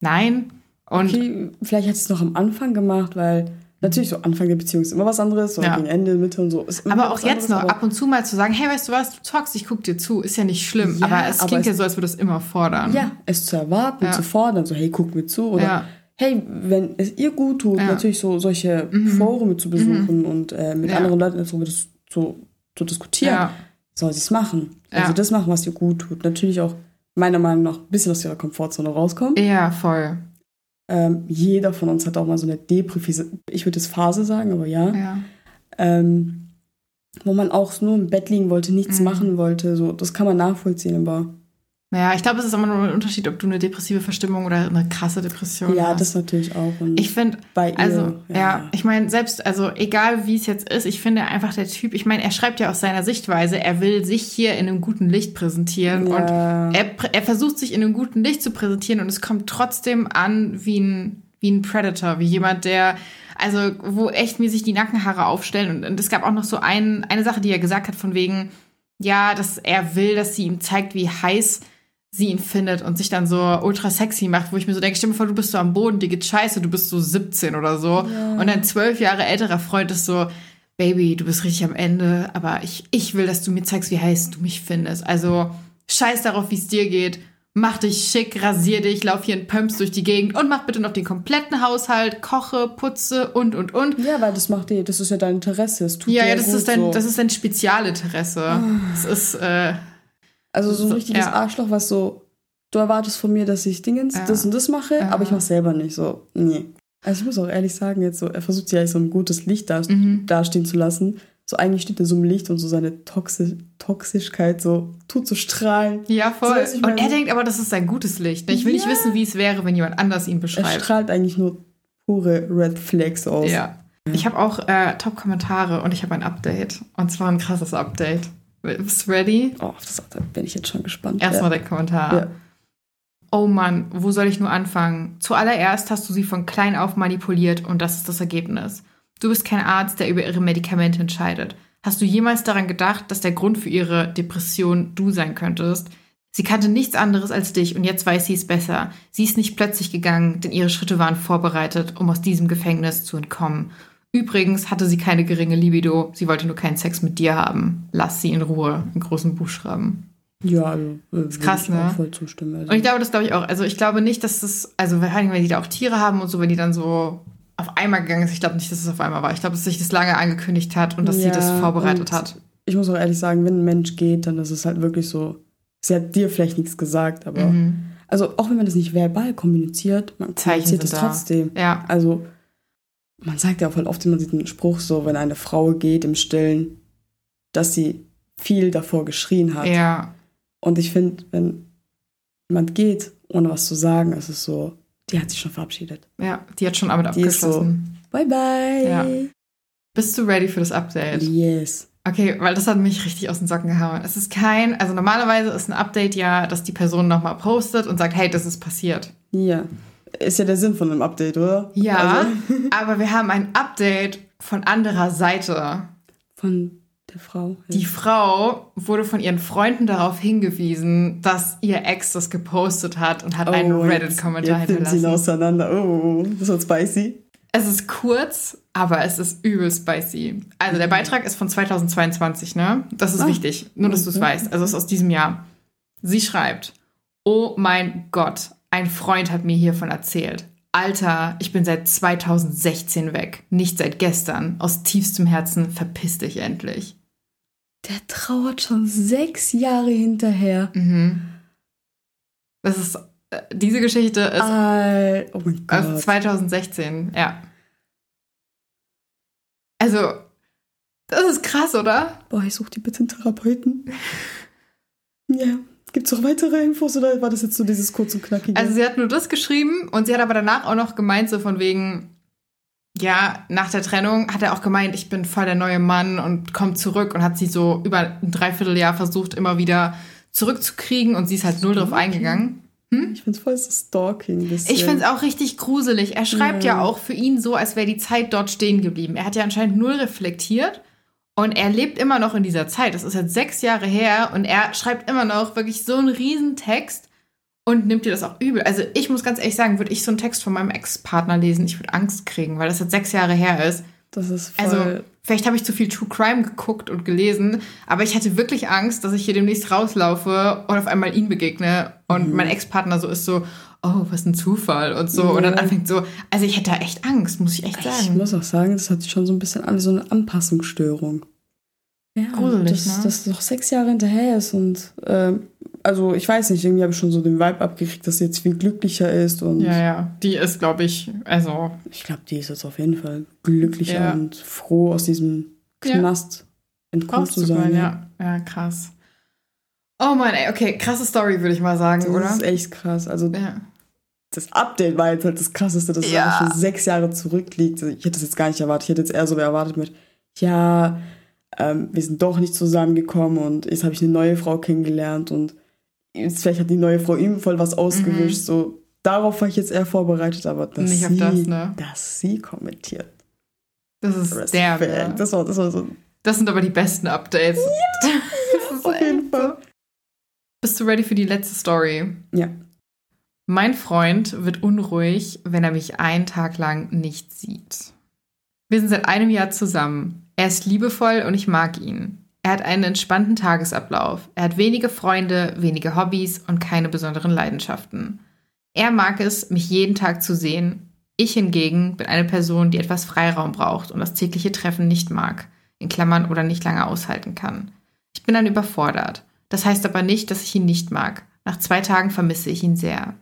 [SPEAKER 1] nein. Und
[SPEAKER 2] okay, vielleicht hat sie es noch am Anfang gemacht, weil natürlich so Anfang der Beziehung ist immer was anderes, so
[SPEAKER 1] Ja.
[SPEAKER 2] gegen Ende, Mitte und so
[SPEAKER 1] aber auch jetzt
[SPEAKER 2] anderes,
[SPEAKER 1] noch ab und zu mal zu sagen, hey, weißt du was, du zockst, ich guck dir zu, ist ja nicht schlimm.
[SPEAKER 2] Ja,
[SPEAKER 1] aber es
[SPEAKER 2] aber
[SPEAKER 1] klingt
[SPEAKER 2] es-
[SPEAKER 1] ja so, als würde es immer fordern.
[SPEAKER 2] Ja, es zu erwarten,
[SPEAKER 1] Ja.
[SPEAKER 2] zu fordern, so hey, guck mir zu oder
[SPEAKER 1] Ja.
[SPEAKER 2] Hey, wenn es ihr gut tut,
[SPEAKER 1] Ja.
[SPEAKER 2] natürlich so solche
[SPEAKER 1] Mhm.
[SPEAKER 2] Foren zu besuchen und äh, mit
[SPEAKER 1] Ja.
[SPEAKER 2] anderen Leuten darüber das zu, zu diskutieren,
[SPEAKER 1] Ja.
[SPEAKER 2] soll sie es machen. Also das machen, was ihr gut tut. Natürlich auch meiner Meinung nach ein bisschen aus ihrer Komfortzone rauskommen.
[SPEAKER 1] ja, voll.
[SPEAKER 2] Ähm, jeder von uns hat auch mal so eine Depressive, ich würde es Phase sagen, aber ja.
[SPEAKER 1] Ja.
[SPEAKER 2] Ähm, wo man auch nur im Bett liegen wollte, nichts
[SPEAKER 1] Mhm.
[SPEAKER 2] machen wollte. So, das kann man nachvollziehen, aber
[SPEAKER 1] Naja, ich glaube, es ist immer nur ein Unterschied, ob du eine depressive Verstimmung oder eine krasse Depression
[SPEAKER 2] ja,
[SPEAKER 1] hast.
[SPEAKER 2] das natürlich auch. Und
[SPEAKER 1] Ich finde, also, ja, ich meine, selbst, also egal wie es jetzt ist, ich finde einfach der Typ, ich meine, er schreibt ja aus seiner Sichtweise, er will sich hier in einem guten Licht präsentieren und
[SPEAKER 2] ja.
[SPEAKER 1] er, pr- er versucht sich in einem guten Licht zu präsentieren und es kommt trotzdem an wie ein, wie ein Predator, wie jemand, der, also wo echt mir sich die Nackenhaare aufstellen. Und, und es gab auch noch so ein, eine Sache, die er gesagt hat, von wegen, ja, dass er will, dass sie ihm zeigt, wie heiß sie ihn findet und sich dann so ultra sexy macht, wo ich mir so denke, stell dir vor, du bist so am Boden, dir geht scheiße, du bist so 17 oder so. Und dein zwölf Jahre älterer Freund ist so, Baby, du bist richtig am Ende, aber ich, ich will, dass du mir zeigst, wie heiß du mich findest. Also scheiß darauf, wie es dir geht. Mach dich schick, rasier dich, lauf hier in Pumps durch die Gegend und mach bitte noch den kompletten Haushalt, koche, putze und, und, und.
[SPEAKER 2] ja, weil das macht dir, das ist ja dein Interesse. Es tut
[SPEAKER 1] Ja,
[SPEAKER 2] dir
[SPEAKER 1] ja, das ist dein,
[SPEAKER 2] so. Ah.
[SPEAKER 1] das ist dein Spezialinteresse. Das ist, äh,
[SPEAKER 2] Also so ein richtiges
[SPEAKER 1] ja.
[SPEAKER 2] Arschloch, was so, du erwartest von mir, dass ich Dingens,
[SPEAKER 1] Ja.
[SPEAKER 2] das und das mache,
[SPEAKER 1] Ja.
[SPEAKER 2] aber ich mache selber nicht. So, nee. Also ich muss auch ehrlich sagen, jetzt so, er versucht sich eigentlich so ein gutes Licht da,
[SPEAKER 1] mhm.
[SPEAKER 2] dastehen zu lassen. So eigentlich steht er so im Licht und so seine Toxi Toxischkeit so tut so strahlen.
[SPEAKER 1] Ja, voll.
[SPEAKER 2] So,
[SPEAKER 1] und er denkt aber, das ist sein gutes Licht. Ich will nicht wissen, wie es wäre, wenn jemand anders ihn
[SPEAKER 2] Er
[SPEAKER 1] beschreibt.
[SPEAKER 2] strahlt eigentlich nur pure Red Flags aus.
[SPEAKER 1] Ja. Ich habe auch äh, Top-Kommentare und ich habe ein Update. Und zwar ein krasses Update. Bist du ready?
[SPEAKER 2] Oh, das da bin ich jetzt schon gespannt.
[SPEAKER 1] Erstmal
[SPEAKER 2] ja.
[SPEAKER 1] der Kommentar.
[SPEAKER 2] Ja.
[SPEAKER 1] Oh Mann, wo soll ich nur anfangen? Zuallererst hast du sie von klein auf manipuliert und das ist das Ergebnis. Du bist kein Arzt, der über ihre Medikamente entscheidet. Hast du jemals daran gedacht, dass der Grund für ihre Depression du sein könntest? Sie kannte nichts anderes als dich und jetzt weiß sie es besser. Sie ist nicht plötzlich gegangen, denn ihre Schritte waren vorbereitet, um aus diesem Gefängnis zu entkommen. Übrigens hatte sie keine geringe Libido, sie wollte nur keinen Sex mit dir haben. Lass sie in Ruhe, in großen Buchstaben.
[SPEAKER 2] Ja, also, äh,
[SPEAKER 1] ist krass,
[SPEAKER 2] ich
[SPEAKER 1] ne?
[SPEAKER 2] voll zustimmen. Also.
[SPEAKER 1] Und ich glaube, das glaube ich auch. Also ich glaube nicht, dass das, also vor allem, wenn die da auch Tiere haben und so, wenn die dann so auf einmal gegangen ist, ich glaube nicht, dass es auf einmal war. Ich glaube, dass sich das lange angekündigt hat und dass sie
[SPEAKER 2] Ja,
[SPEAKER 1] das vorbereitet hat.
[SPEAKER 2] ich muss auch ehrlich sagen, wenn ein Mensch geht, dann ist es halt wirklich so, sie hat dir vielleicht nichts gesagt, aber
[SPEAKER 1] Mhm.
[SPEAKER 2] also auch wenn man das nicht verbal kommuniziert, man
[SPEAKER 1] Zeichen
[SPEAKER 2] kommuniziert es trotzdem.
[SPEAKER 1] Ja,
[SPEAKER 2] Also man sagt ja auch voll oft immer diesen Spruch so, wenn eine Frau geht im Stillen, dass sie viel davor geschrien hat.
[SPEAKER 1] ja,
[SPEAKER 2] Und ich finde, wenn jemand geht, ohne was zu sagen, ist es so, die hat sich schon verabschiedet.
[SPEAKER 1] ja. Die hat schon damit
[SPEAKER 2] Die ist so-
[SPEAKER 1] abgeschlossen.
[SPEAKER 2] Bye bye.
[SPEAKER 1] Ja. Bist du ready für das Update?
[SPEAKER 2] Yes.
[SPEAKER 1] Okay, weil das hat mich richtig aus den Socken gehauen. Es ist kein, also normalerweise ist ein Update ja, dass die Person nochmal postet und sagt, hey, das ist passiert.
[SPEAKER 2] Ja. Ist ja der Sinn von einem Update, oder?
[SPEAKER 1] Ja,
[SPEAKER 2] Also,
[SPEAKER 1] aber wir haben ein Update von anderer Seite.
[SPEAKER 2] von der Frau.
[SPEAKER 1] Die Frau wurde von ihren Freunden darauf hingewiesen, dass ihr Ex das gepostet hat und hat einen
[SPEAKER 2] Oh,
[SPEAKER 1] Reddit-Kommentar
[SPEAKER 2] jetzt, jetzt nimmt sie ihn
[SPEAKER 1] hinterlassen.
[SPEAKER 2] auseinander. Oh, das wird spicy.
[SPEAKER 1] Es ist kurz, aber es ist übel spicy. Also der Beitrag ist von 2022, ne? Das ist
[SPEAKER 2] Ah.
[SPEAKER 1] wichtig, nur dass du es weißt. Also es ist aus diesem Jahr. Sie schreibt, oh mein Gott, ein Freund hat mir hiervon erzählt. Alter, ich bin seit 2016 weg, nicht seit gestern. Aus tiefstem Herzen verpiss dich endlich.
[SPEAKER 2] Der trauert schon sechs Jahre hinterher.
[SPEAKER 1] Mhm. Das ist, äh, diese Geschichte ist
[SPEAKER 2] Al oh mein
[SPEAKER 1] aus
[SPEAKER 2] Gott.
[SPEAKER 1] 2016, ja. Also, das ist krass, oder?
[SPEAKER 2] Boah, ich suche die bitte einen Therapeuten. ja. Gibt's noch weitere Infos oder war das jetzt so dieses kurz und knackige?
[SPEAKER 1] Also sie hat nur das geschrieben und sie hat aber danach auch noch gemeint, so von wegen, ja, nach der Trennung hat er auch gemeint, ich bin voll der neue Mann und kommt zurück und hat sie so über ein Dreivierteljahr versucht, immer wieder zurückzukriegen und sie ist halt null drauf
[SPEAKER 2] Stalking?
[SPEAKER 1] eingegangen.
[SPEAKER 2] ich find's voll so Stalking. bisschen.
[SPEAKER 1] Ich finde es auch richtig gruselig. Er schreibt ja.
[SPEAKER 2] Ja.
[SPEAKER 1] auch für ihn so, als wäre die Zeit dort stehen geblieben. Er hat ja anscheinend null reflektiert und er lebt immer noch in dieser Zeit. Das ist jetzt sechs Jahre her und er schreibt immer noch wirklich so einen riesen Text und nimmt dir das auch übel. Also ich muss ganz ehrlich sagen, würde ich so einen Text von meinem Ex-Partner lesen, ich würde Angst kriegen, weil das jetzt sechs Jahre her ist.
[SPEAKER 2] Das ist voll.
[SPEAKER 1] Also vielleicht habe ich zu viel True Crime geguckt und gelesen, aber ich hatte wirklich Angst, dass ich hier demnächst rauslaufe und auf einmal ihn begegne und
[SPEAKER 2] Mhm.
[SPEAKER 1] mein Ex-Partner so ist so, oh, was ein Zufall und so. Und dann
[SPEAKER 2] Ja.
[SPEAKER 1] anfängt so, also ich hätte da echt Angst, muss ich echt
[SPEAKER 2] ich
[SPEAKER 1] sagen.
[SPEAKER 2] muss auch sagen, das hat schon so ein bisschen an wie so eine Anpassungsstörung. Ja,
[SPEAKER 1] Gruselig,
[SPEAKER 2] dass,
[SPEAKER 1] ne?
[SPEAKER 2] dass noch sechs Jahre hinterher ist und ähm, also ich weiß nicht, irgendwie habe ich schon so den Vibe abgekriegt, dass sie jetzt viel glücklicher ist und
[SPEAKER 1] Ja, ja, die ist, glaube ich, also
[SPEAKER 2] ich glaube, die ist jetzt auf jeden Fall glücklicher
[SPEAKER 1] Ja.
[SPEAKER 2] und froh aus diesem
[SPEAKER 1] Ja.
[SPEAKER 2] Knast entkommen zu sein.
[SPEAKER 1] ja. Ja, krass. Oh Mann, ey, okay, krasse Story, würde ich mal sagen,
[SPEAKER 2] Das
[SPEAKER 1] oder?
[SPEAKER 2] ist echt krass. Also
[SPEAKER 1] Ja.
[SPEAKER 2] das Update war jetzt halt das krasseste, dass
[SPEAKER 1] Ja.
[SPEAKER 2] es schon sechs Jahre zurückliegt. Ich hätte das jetzt gar nicht erwartet. Ich hätte jetzt eher so erwartet mit, ja, ähm, wir sind doch nicht zusammengekommen und jetzt habe ich eine neue Frau kennengelernt und jetzt vielleicht hat die neue Frau ihm voll was ausgewischt. So, darauf war ich jetzt eher vorbereitet, aber dass,
[SPEAKER 1] Mhm. Nicht
[SPEAKER 2] sie,
[SPEAKER 1] das, ne?
[SPEAKER 2] dass sie kommentiert.
[SPEAKER 1] Das ist der.
[SPEAKER 2] Respekt. Das war, das war so.
[SPEAKER 1] Das sind aber die besten Updates. das ist
[SPEAKER 2] Auf jeden
[SPEAKER 1] so.
[SPEAKER 2] Fall.
[SPEAKER 1] Bist du ready für die letzte Story?
[SPEAKER 2] Ja.
[SPEAKER 1] Mein Freund wird unruhig, wenn er mich einen Tag lang nicht sieht. Wir sind seit einem Jahr zusammen. Er ist liebevoll und ich mag ihn. Er hat einen entspannten Tagesablauf. Er hat wenige Freunde, wenige Hobbys und keine besonderen Leidenschaften. Er mag es, mich jeden Tag zu sehen. Ich hingegen bin eine Person, die etwas Freiraum braucht und das tägliche Treffen nicht mag, in Klammern oder nicht lange aushalten kann. Ich bin dann überfordert. Das heißt aber nicht, dass ich ihn nicht mag. Nach zwei Tagen vermisse ich ihn sehr.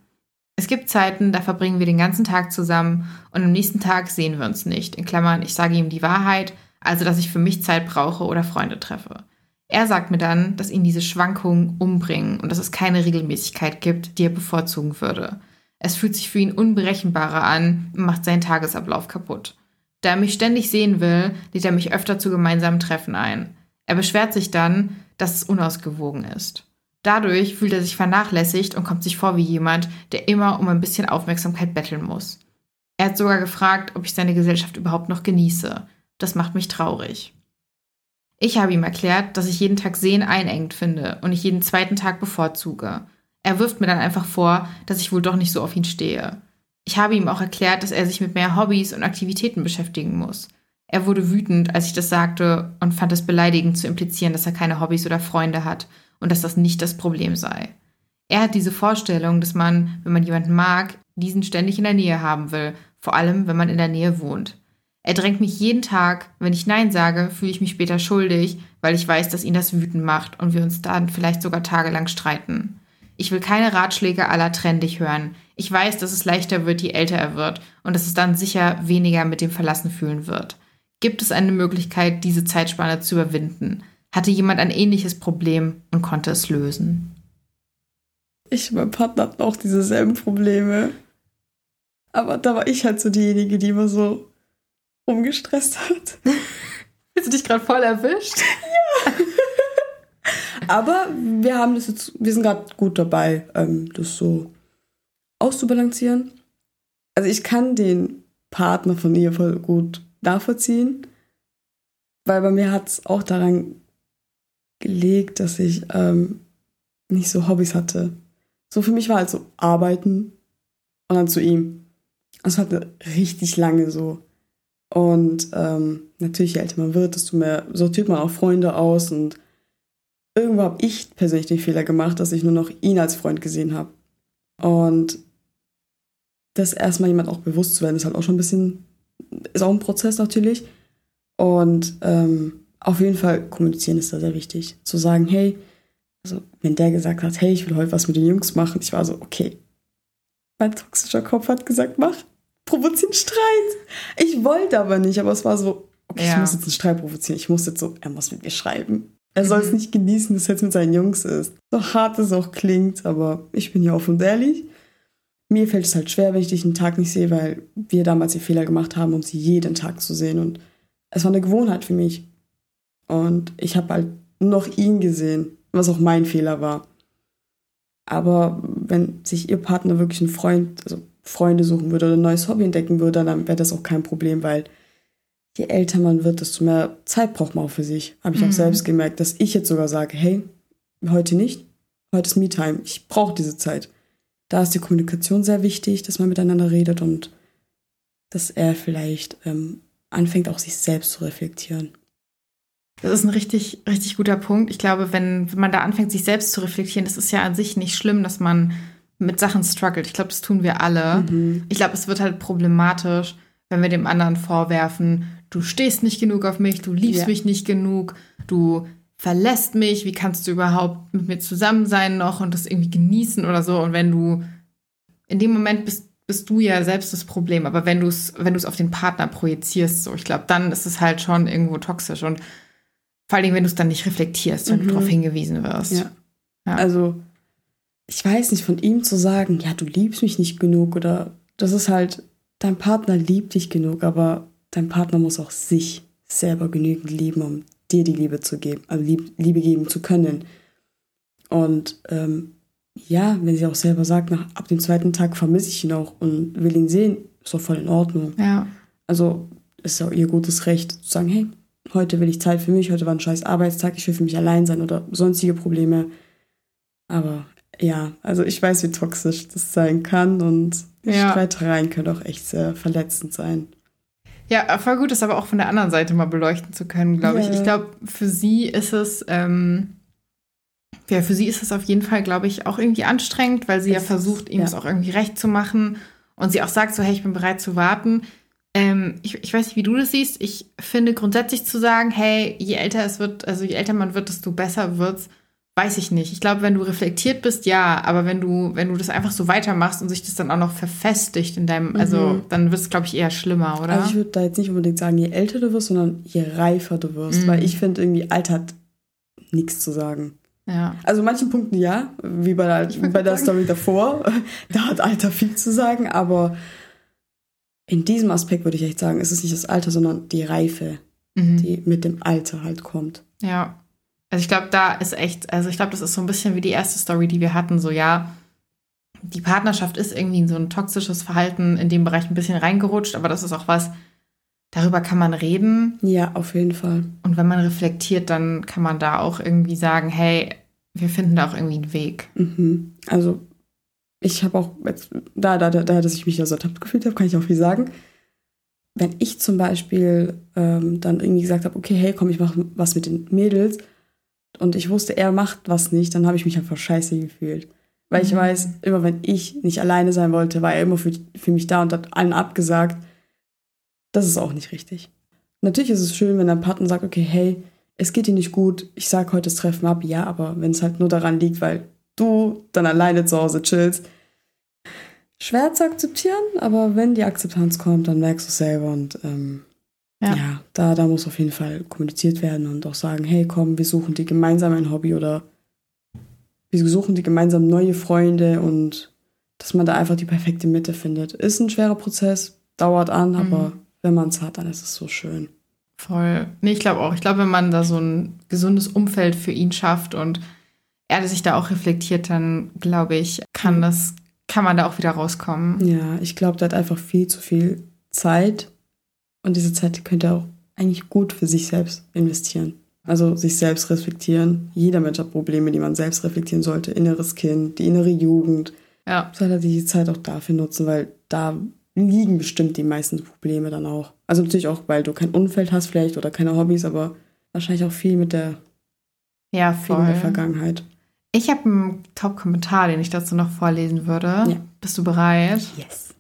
[SPEAKER 1] Es gibt Zeiten, da verbringen wir den ganzen Tag zusammen und am nächsten Tag sehen wir uns nicht. In Klammern, ich sage ihm die Wahrheit, also dass ich für mich Zeit brauche oder Freunde treffe. Er sagt mir dann, dass ihn diese Schwankungen umbringen und dass es keine Regelmäßigkeit gibt, die er bevorzugen würde. Es fühlt sich für ihn unberechenbarer an und macht seinen Tagesablauf kaputt. Da er mich ständig sehen will, lädt er mich öfter zu gemeinsamen Treffen ein. Er beschwert sich dann, dass es unausgewogen ist. Dadurch fühlt er sich vernachlässigt und kommt sich vor wie jemand, der immer um ein bisschen Aufmerksamkeit betteln muss. Er hat sogar gefragt, ob ich seine Gesellschaft überhaupt noch genieße. Das macht mich traurig. Ich habe ihm erklärt, dass ich jeden Tag Sehen einengend finde und ich jeden zweiten Tag bevorzuge. Er wirft mir dann einfach vor, dass ich wohl doch nicht so auf ihn stehe. Ich habe ihm auch erklärt, dass er sich mit mehr Hobbys und Aktivitäten beschäftigen muss. Er wurde wütend, als ich das sagte und fand es beleidigend zu implizieren, dass er keine Hobbys oder Freunde hat und dass das nicht das Problem sei. Er hat diese Vorstellung, dass man, wenn man jemanden mag, diesen ständig in der Nähe haben will, vor allem wenn man in der Nähe wohnt. Er drängt mich jeden Tag, wenn ich Nein sage, fühle ich mich später schuldig, weil ich weiß, dass ihn das wütend macht und wir uns dann vielleicht sogar tagelang streiten. Ich will keine Ratschläge aller trenn hören. Ich weiß, dass es leichter wird, je älter er wird und dass es dann sicher weniger mit dem Verlassen fühlen wird. Gibt es eine Möglichkeit, diese Zeitspanne zu überwinden? Hatte jemand ein ähnliches Problem und konnte es lösen?
[SPEAKER 2] Ich und mein Partner hatten auch dieselben Probleme. Aber da war ich halt so diejenige, die immer so rumgestresst hat.
[SPEAKER 1] Hast du dich gerade voll erwischt? Ja.
[SPEAKER 2] Aber wir haben das jetzt, wir sind gerade gut dabei, ähm, das so auszubalancieren. Also ich kann den Partner von ihr voll gut nachvollziehen, weil bei mir hat es auch daran gelegt, dass ich ähm, nicht so Hobbys hatte. So für mich war halt so arbeiten und dann zu ihm. Das war richtig lange so. Und ähm, natürlich, je älter man wird, desto mehr sortiert man auch Freunde aus. Und irgendwo habe ich persönlich den Fehler gemacht, dass ich nur noch ihn als Freund gesehen habe. Und das erstmal jemand auch bewusst zu werden, ist halt auch schon ein bisschen, ist auch ein Prozess natürlich. Und ähm, auf jeden Fall kommunizieren ist da sehr wichtig. Zu sagen, hey, also wenn der gesagt hat, hey, ich will heute was mit den Jungs machen, ich war so, okay. Mein toxischer Kopf hat gesagt, mach, provozieren Streit. Ich wollte aber nicht, aber es war so, okay, ja. ich muss jetzt einen Streit provozieren. Ich muss jetzt so, er muss mit mir schreiben. Er soll es mhm. nicht genießen, dass er jetzt mit seinen Jungs ist. So hart es auch klingt, aber ich bin hier offen und ehrlich. Mir fällt es halt schwer, wenn ich dich einen Tag nicht sehe, weil wir damals den Fehler gemacht haben, um sie jeden Tag zu sehen. Und es war eine Gewohnheit für mich. Und ich habe halt noch ihn gesehen, was auch mein Fehler war. Aber wenn sich ihr Partner wirklich einen Freund, also Freunde suchen würde oder ein neues Hobby entdecken würde, dann wäre das auch kein Problem, weil je älter man wird, desto mehr Zeit braucht man auch für sich. Habe ich mhm. auch selbst gemerkt, dass ich jetzt sogar sage, hey, heute nicht, heute ist Me-Time, ich brauche diese Zeit. Da ist die Kommunikation sehr wichtig, dass man miteinander redet und dass er vielleicht ähm, anfängt, auch sich selbst zu reflektieren.
[SPEAKER 1] Das ist ein richtig, richtig guter Punkt. Ich glaube, wenn, wenn man da anfängt, sich selbst zu reflektieren, das ist ja an sich nicht schlimm, dass man mit Sachen struggelt. Ich glaube, das tun wir alle. Mhm. Ich glaube, es wird halt problematisch, wenn wir dem anderen vorwerfen, du stehst nicht genug auf mich, du liebst ja. mich nicht genug, du verlässt mich, wie kannst du überhaupt mit mir zusammen sein noch und das irgendwie genießen oder so. Und wenn du in dem Moment bist, bist du ja selbst das Problem. Aber wenn du es, wenn du es auf den Partner projizierst, so, ich glaube, dann ist es halt schon irgendwo toxisch. Und vor allem, wenn du es dann nicht reflektierst, wenn mhm. du darauf hingewiesen wirst.
[SPEAKER 2] Ja. ja. Also, ich weiß nicht, von ihm zu sagen, ja, du liebst mich nicht genug oder das ist halt, dein Partner liebt dich genug, aber dein Partner muss auch sich selber genügend lieben, um dir die Liebe zu geben, also Liebe geben zu können. Und ähm, ja, wenn sie auch selber sagt, nach, ab dem zweiten Tag vermisse ich ihn auch und will ihn sehen, ist doch voll in Ordnung.
[SPEAKER 1] Ja.
[SPEAKER 2] Also ist auch ihr gutes Recht zu sagen, hey, heute will ich Zeit für mich, heute war ein scheiß Arbeitstag, ich will für mich allein sein oder sonstige Probleme. Aber ja, also ich weiß, wie toxisch das sein kann und ja. Streitereien können auch echt sehr verletzend sein.
[SPEAKER 1] Ja, voll gut, das aber auch von der anderen Seite mal beleuchten zu können, glaube ja. ich. Ich glaube, für sie ist es, ähm, ja, für sie ist es auf jeden Fall, glaube ich, auch irgendwie anstrengend, weil sie es ja versucht, ihm ja. das auch irgendwie recht zu machen und sie auch sagt so, hey, ich bin bereit zu warten. Ähm, ich, ich weiß nicht, wie du das siehst. Ich finde grundsätzlich zu sagen, hey, je älter es wird, also je älter man wird, desto besser wird's, weiß ich nicht. Ich glaube, wenn du reflektiert bist, ja, aber wenn du, wenn du das einfach so weitermachst und sich das dann auch noch verfestigt in deinem, also mhm. also dann wird es, glaube ich, eher schlimmer, oder?
[SPEAKER 2] Also ich würde da jetzt nicht unbedingt sagen, je älter du wirst, sondern je reifer du wirst, mhm. weil ich finde irgendwie Alter hat nichts zu sagen.
[SPEAKER 1] Ja.
[SPEAKER 2] Also manchen Punkten ja, wie bei der, bei der Story davor. da hat Alter viel zu sagen, aber in diesem Aspekt würde ich echt sagen, ist es nicht das Alter, sondern die Reife, mhm. die mit dem Alter halt kommt.
[SPEAKER 1] Ja. Also ich glaube, da ist echt, also ich glaube, das ist so ein bisschen wie die erste Story, die wir hatten, so ja, die Partnerschaft ist irgendwie in so ein toxisches Verhalten in dem Bereich ein bisschen reingerutscht, aber das ist auch was, darüber kann man reden.
[SPEAKER 2] Ja, auf jeden Fall.
[SPEAKER 1] Und wenn man reflektiert, dann kann man da auch irgendwie sagen, hey, wir finden da auch irgendwie einen Weg.
[SPEAKER 2] Mhm. Also ich habe auch, jetzt, da, da, da, dass ich mich da so ertappt gefühlt habe, kann ich auch viel sagen. Wenn ich zum Beispiel ähm, dann irgendwie gesagt habe, okay, hey, komm, ich mache was mit den Mädels und ich wusste, er macht was nicht, dann habe ich mich einfach scheiße gefühlt. Weil ich
[SPEAKER 1] Mhm.
[SPEAKER 2] weiß, immer wenn ich nicht alleine sein wollte, war er immer für, für mich da und hat allen abgesagt. Das ist auch nicht richtig. Natürlich ist es schön, wenn dein Partner sagt, okay, hey, es geht dir nicht gut, ich sag heute das Treffen ab, ja, aber wenn es halt nur daran liegt, weil du dann alleine zu Hause chillst, schwer zu akzeptieren, aber wenn die Akzeptanz kommt, dann merkst du es selber und ähm,
[SPEAKER 1] Ja.
[SPEAKER 2] ja, da, da muss auf jeden Fall kommuniziert werden und auch sagen, hey, komm, wir suchen dir gemeinsam ein Hobby oder wir suchen dir gemeinsam neue Freunde und dass man da einfach die perfekte Mitte findet. Ist ein schwerer Prozess, dauert an, aber wenn man es hat, dann ist es so schön.
[SPEAKER 1] Voll. Nee, ich glaube auch. Ich glaube, wenn man da so ein gesundes Umfeld für ihn schafft und er sich da auch reflektiert, dann glaube ich, kann das, kann man da auch wieder rauskommen.
[SPEAKER 2] Ja, ich glaube, der hat einfach viel zu viel Zeit und diese Zeit könnte er auch eigentlich gut für sich selbst investieren. Also sich selbst reflektieren. Jeder Mensch hat Probleme, die man selbst reflektieren sollte. Inneres Kind, die innere Jugend.
[SPEAKER 1] Ja.
[SPEAKER 2] soll er die Zeit auch dafür nutzen, weil da liegen bestimmt die meisten Probleme dann auch. Also natürlich auch, weil du kein Umfeld hast vielleicht oder keine Hobbys, aber wahrscheinlich auch viel mit der,
[SPEAKER 1] Ja,
[SPEAKER 2] viel mit der
[SPEAKER 1] voll.
[SPEAKER 2] Vergangenheit.
[SPEAKER 1] Ich habe einen Top-Kommentar, den ich dazu noch vorlesen würde.
[SPEAKER 2] Ja.
[SPEAKER 1] Bist du bereit?
[SPEAKER 2] Yes.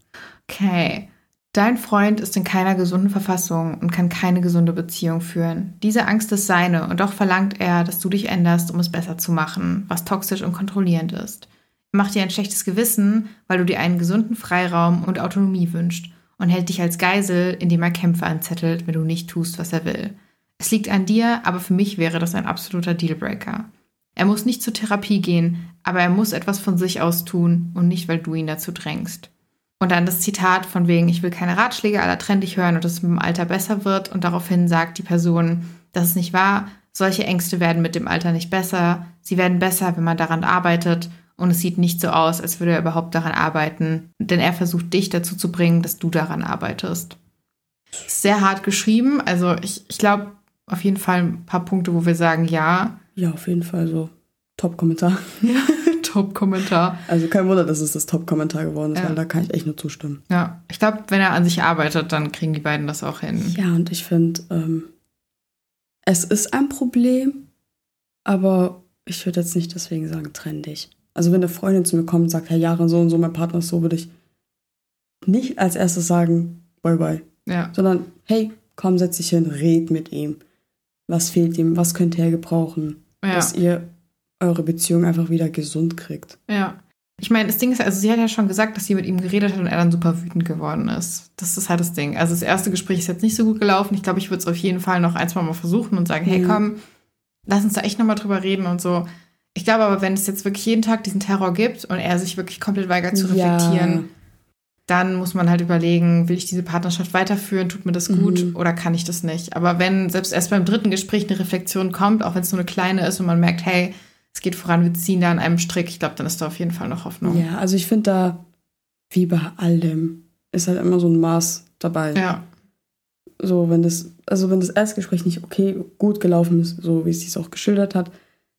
[SPEAKER 1] Okay. Dein Freund ist in keiner gesunden Verfassung und kann keine gesunde Beziehung führen. Diese Angst ist seine und doch verlangt er, dass du dich änderst, um es besser zu machen, was toxisch und kontrollierend ist. Er macht dir ein schlechtes Gewissen, weil du dir einen gesunden Freiraum und Autonomie wünschst und hält dich als Geisel, indem er Kämpfe anzettelt, wenn du nicht tust, was er will. Es liegt an dir, aber für mich wäre das ein absoluter Dealbreaker. Er muss nicht zur Therapie gehen, aber er muss etwas von sich aus tun und nicht, weil du ihn dazu drängst. Und dann das Zitat von wegen, ich will keine Ratschläge aller trendig hören und dass es mit dem Alter besser wird. Und daraufhin sagt die Person, das ist nicht wahr. Solche Ängste werden mit dem Alter nicht besser. Sie werden besser, wenn man daran arbeitet. Und es sieht nicht so aus, als würde er überhaupt daran arbeiten. Denn er versucht dich dazu zu bringen, dass du daran arbeitest. Sehr hart geschrieben. Also ich, ich glaube auf jeden Fall ein paar Punkte, wo wir sagen, ja.
[SPEAKER 2] Ja, auf jeden Fall so. Top-Kommentar.
[SPEAKER 1] Ja, Top-Kommentar.
[SPEAKER 2] Also kein Wunder, dass es das Top-Kommentar geworden ist,
[SPEAKER 1] Ja.
[SPEAKER 2] weil da kann ich echt nur zustimmen.
[SPEAKER 1] Ja, ich glaube, wenn er an sich arbeitet, dann kriegen die beiden das auch hin.
[SPEAKER 2] Ja, und ich finde, ähm, es ist ein Problem, aber ich würde jetzt nicht deswegen sagen, trenn dich. Also wenn eine Freundin zu mir kommt und sagt, Herr Jahre so und so, mein Partner ist so, würde ich nicht als erstes sagen, bye bye.
[SPEAKER 1] Ja,
[SPEAKER 2] sondern hey, komm, setz dich hin, red mit ihm. Was fehlt ihm? Was könnte er gebrauchen?
[SPEAKER 1] ja.
[SPEAKER 2] Dass ihr eure Beziehung einfach wieder gesund kriegt.
[SPEAKER 1] Ja. Ich meine, das Ding ist, also sie hat ja schon gesagt, dass sie mit ihm geredet hat und er dann super wütend geworden ist. Das ist halt das Ding. Also das erste Gespräch ist jetzt nicht so gut gelaufen. Ich glaube, ich würde es auf jeden Fall noch ein, zwei Mal versuchen und sagen, hey,
[SPEAKER 2] Mhm.
[SPEAKER 1] komm, lass uns da echt nochmal drüber reden und so. Ich glaube aber, wenn es jetzt wirklich jeden Tag diesen Terror gibt und er sich wirklich komplett weigert zu
[SPEAKER 2] Ja.
[SPEAKER 1] reflektieren, dann muss man halt überlegen, will ich diese Partnerschaft weiterführen, tut mir das gut
[SPEAKER 2] Mhm.
[SPEAKER 1] oder kann ich das nicht? Aber wenn selbst erst beim dritten Gespräch eine Reflexion kommt, auch wenn es nur eine kleine ist und man merkt, hey, es geht voran, wir ziehen da an einem Strick, ich glaube, dann ist da auf jeden Fall noch Hoffnung.
[SPEAKER 2] Ja, also ich finde da, wie bei allem, ist halt immer so ein Maß dabei.
[SPEAKER 1] Ja,
[SPEAKER 2] So, wenn das, also wenn das Erstgespräch nicht okay, gut gelaufen ist, so wie es sich auch geschildert hat,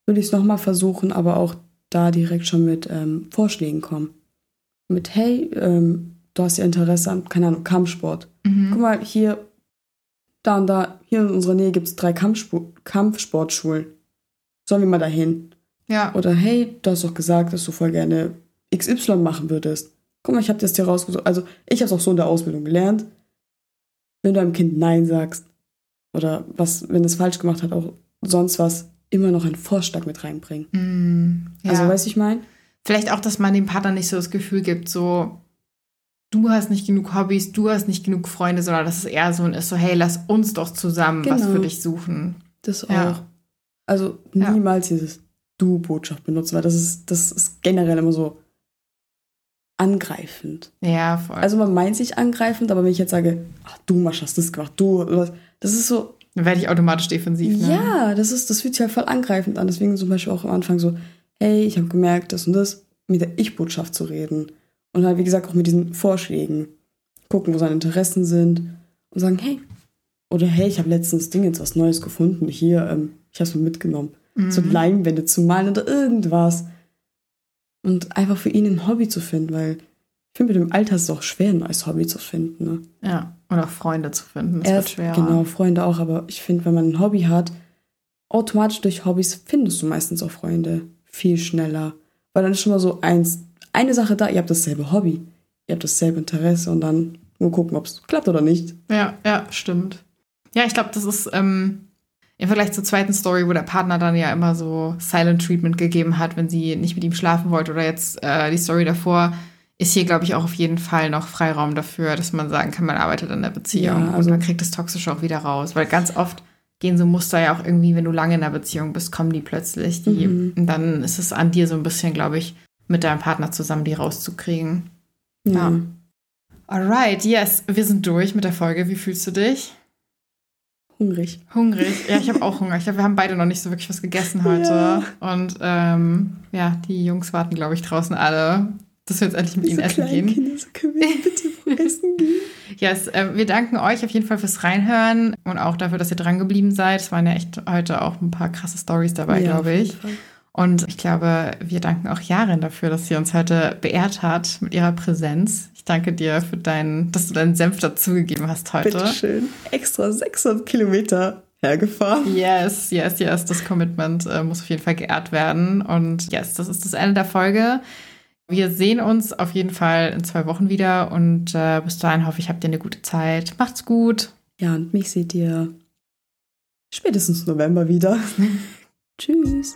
[SPEAKER 2] würde ich es nochmal versuchen, aber auch da direkt schon mit ähm, Vorschlägen kommen. Mit, hey, ähm, du hast ja Interesse an, keine Ahnung, Kampfsport.
[SPEAKER 1] mhm.
[SPEAKER 2] Guck mal, hier, da und da, hier in unserer Nähe gibt es drei Kampfspo Kampfsportschulen. Sollen wir mal dahin?
[SPEAKER 1] Ja,
[SPEAKER 2] Oder hey, du hast doch gesagt, dass du voll gerne XY machen würdest. Guck mal, ich habe das dir rausgesucht. Also, ich habe es auch so in der Ausbildung gelernt. Wenn du einem Kind Nein sagst oder was, wenn es falsch gemacht hat, auch sonst was, immer noch einen Vorschlag mit reinbringen.
[SPEAKER 1] Mm, ja.
[SPEAKER 2] Also, weißt du, ich meine?
[SPEAKER 1] Vielleicht auch, dass man dem Partner nicht so das Gefühl gibt, so, du hast nicht genug Hobbys, du hast nicht genug Freunde, sondern dass es eher so ein ist, so, hey, lass uns doch zusammen was
[SPEAKER 2] Genau.
[SPEAKER 1] für dich suchen.
[SPEAKER 2] Das auch.
[SPEAKER 1] Ja.
[SPEAKER 2] Also,
[SPEAKER 1] Ja.
[SPEAKER 2] niemals dieses Du-Botschaft benutzen, weil das ist, das ist generell immer so angreifend.
[SPEAKER 1] Ja, voll.
[SPEAKER 2] Also man meint sich angreifend, aber wenn ich jetzt sage, ach, du Masch, hast das gemacht, du, das ist so,
[SPEAKER 1] Dann werde ich automatisch defensiv. Ne?
[SPEAKER 2] ja, das ist, das fühlt sich halt voll angreifend an. Deswegen zum Beispiel auch am Anfang so, hey, ich habe gemerkt, das und das, mit der Ich-Botschaft zu reden. Und halt, wie gesagt, auch mit diesen Vorschlägen. Gucken, wo seine Interessen sind und sagen, hey, oder hey, ich habe letztens Ding jetzt was Neues gefunden. Hier, ähm, ich habe es mir mitgenommen.
[SPEAKER 1] Mhm.
[SPEAKER 2] So Leinwände zu malen oder irgendwas. Und einfach für ihn ein Hobby zu finden, weil ich finde, mit dem Alter ist es auch schwer, ein neues Hobby zu finden. Ne?
[SPEAKER 1] Ja, oder Freunde zu finden, das
[SPEAKER 2] Er
[SPEAKER 1] wird schwer.
[SPEAKER 2] Genau, Freunde auch, aber ich finde, wenn man ein Hobby hat, automatisch durch Hobbys findest du meistens auch Freunde viel schneller. Weil dann ist schon mal so eins, eine Sache da, ihr habt dasselbe Hobby, ihr habt dasselbe Interesse und dann nur gucken, ob es klappt oder nicht.
[SPEAKER 1] Ja, ja, stimmt. Ja, ich glaube, das ist ähm, im Vergleich zur zweiten Story, wo der Partner dann ja immer so Silent Treatment gegeben hat, wenn sie nicht mit ihm schlafen wollte oder jetzt äh, die Story davor, ist hier, glaube ich, auch auf jeden Fall noch Freiraum dafür, dass man sagen kann, man arbeitet an der Beziehung
[SPEAKER 2] Ja, also-
[SPEAKER 1] und man kriegt das Toxische auch wieder raus. Weil ganz oft gehen so Muster ja auch irgendwie, wenn du lange in einer Beziehung bist, kommen die plötzlich. Die,
[SPEAKER 2] Mhm.
[SPEAKER 1] Und dann ist es an dir so ein bisschen, glaube ich, mit deinem Partner zusammen die rauszukriegen. Ja. Alright, yes, wir sind durch mit der Folge. Wie fühlst du dich?
[SPEAKER 2] Hungrig.
[SPEAKER 1] Hungrig. Ja, ich habe auch Hunger. Ich glaube, wir haben beide noch nicht so wirklich was gegessen heute.
[SPEAKER 2] Ja.
[SPEAKER 1] Und ähm, ja, die Jungs warten, glaube ich, draußen alle, dass wir jetzt endlich mit ihnen essen gehen.
[SPEAKER 2] Kinder, so können wir bitte essen gehen.
[SPEAKER 1] Yes, äh, wir danken euch auf jeden Fall fürs Reinhören und auch dafür, dass ihr dran geblieben seid. Es waren ja echt heute auch ein paar krasse Stories dabei,
[SPEAKER 2] Ja,
[SPEAKER 1] glaube ich. Und ich glaube, wir danken auch Jarin dafür, dass sie uns heute beehrt hat mit ihrer Präsenz. Ich danke dir für deinen, dass du deinen Senf dazugegeben hast heute.
[SPEAKER 2] Bitteschön. Extra 600 Kilometer hergefahren.
[SPEAKER 1] Yes, yes, yes. Das Commitment äh, muss auf jeden Fall geehrt werden. Und yes, das ist das Ende der Folge. Wir sehen uns auf jeden Fall in zwei Wochen wieder. Und äh, bis dahin hoffe ich, habt ihr eine gute Zeit. Macht's gut.
[SPEAKER 2] Ja, und mich seht ihr spätestens November wieder. Tschüss.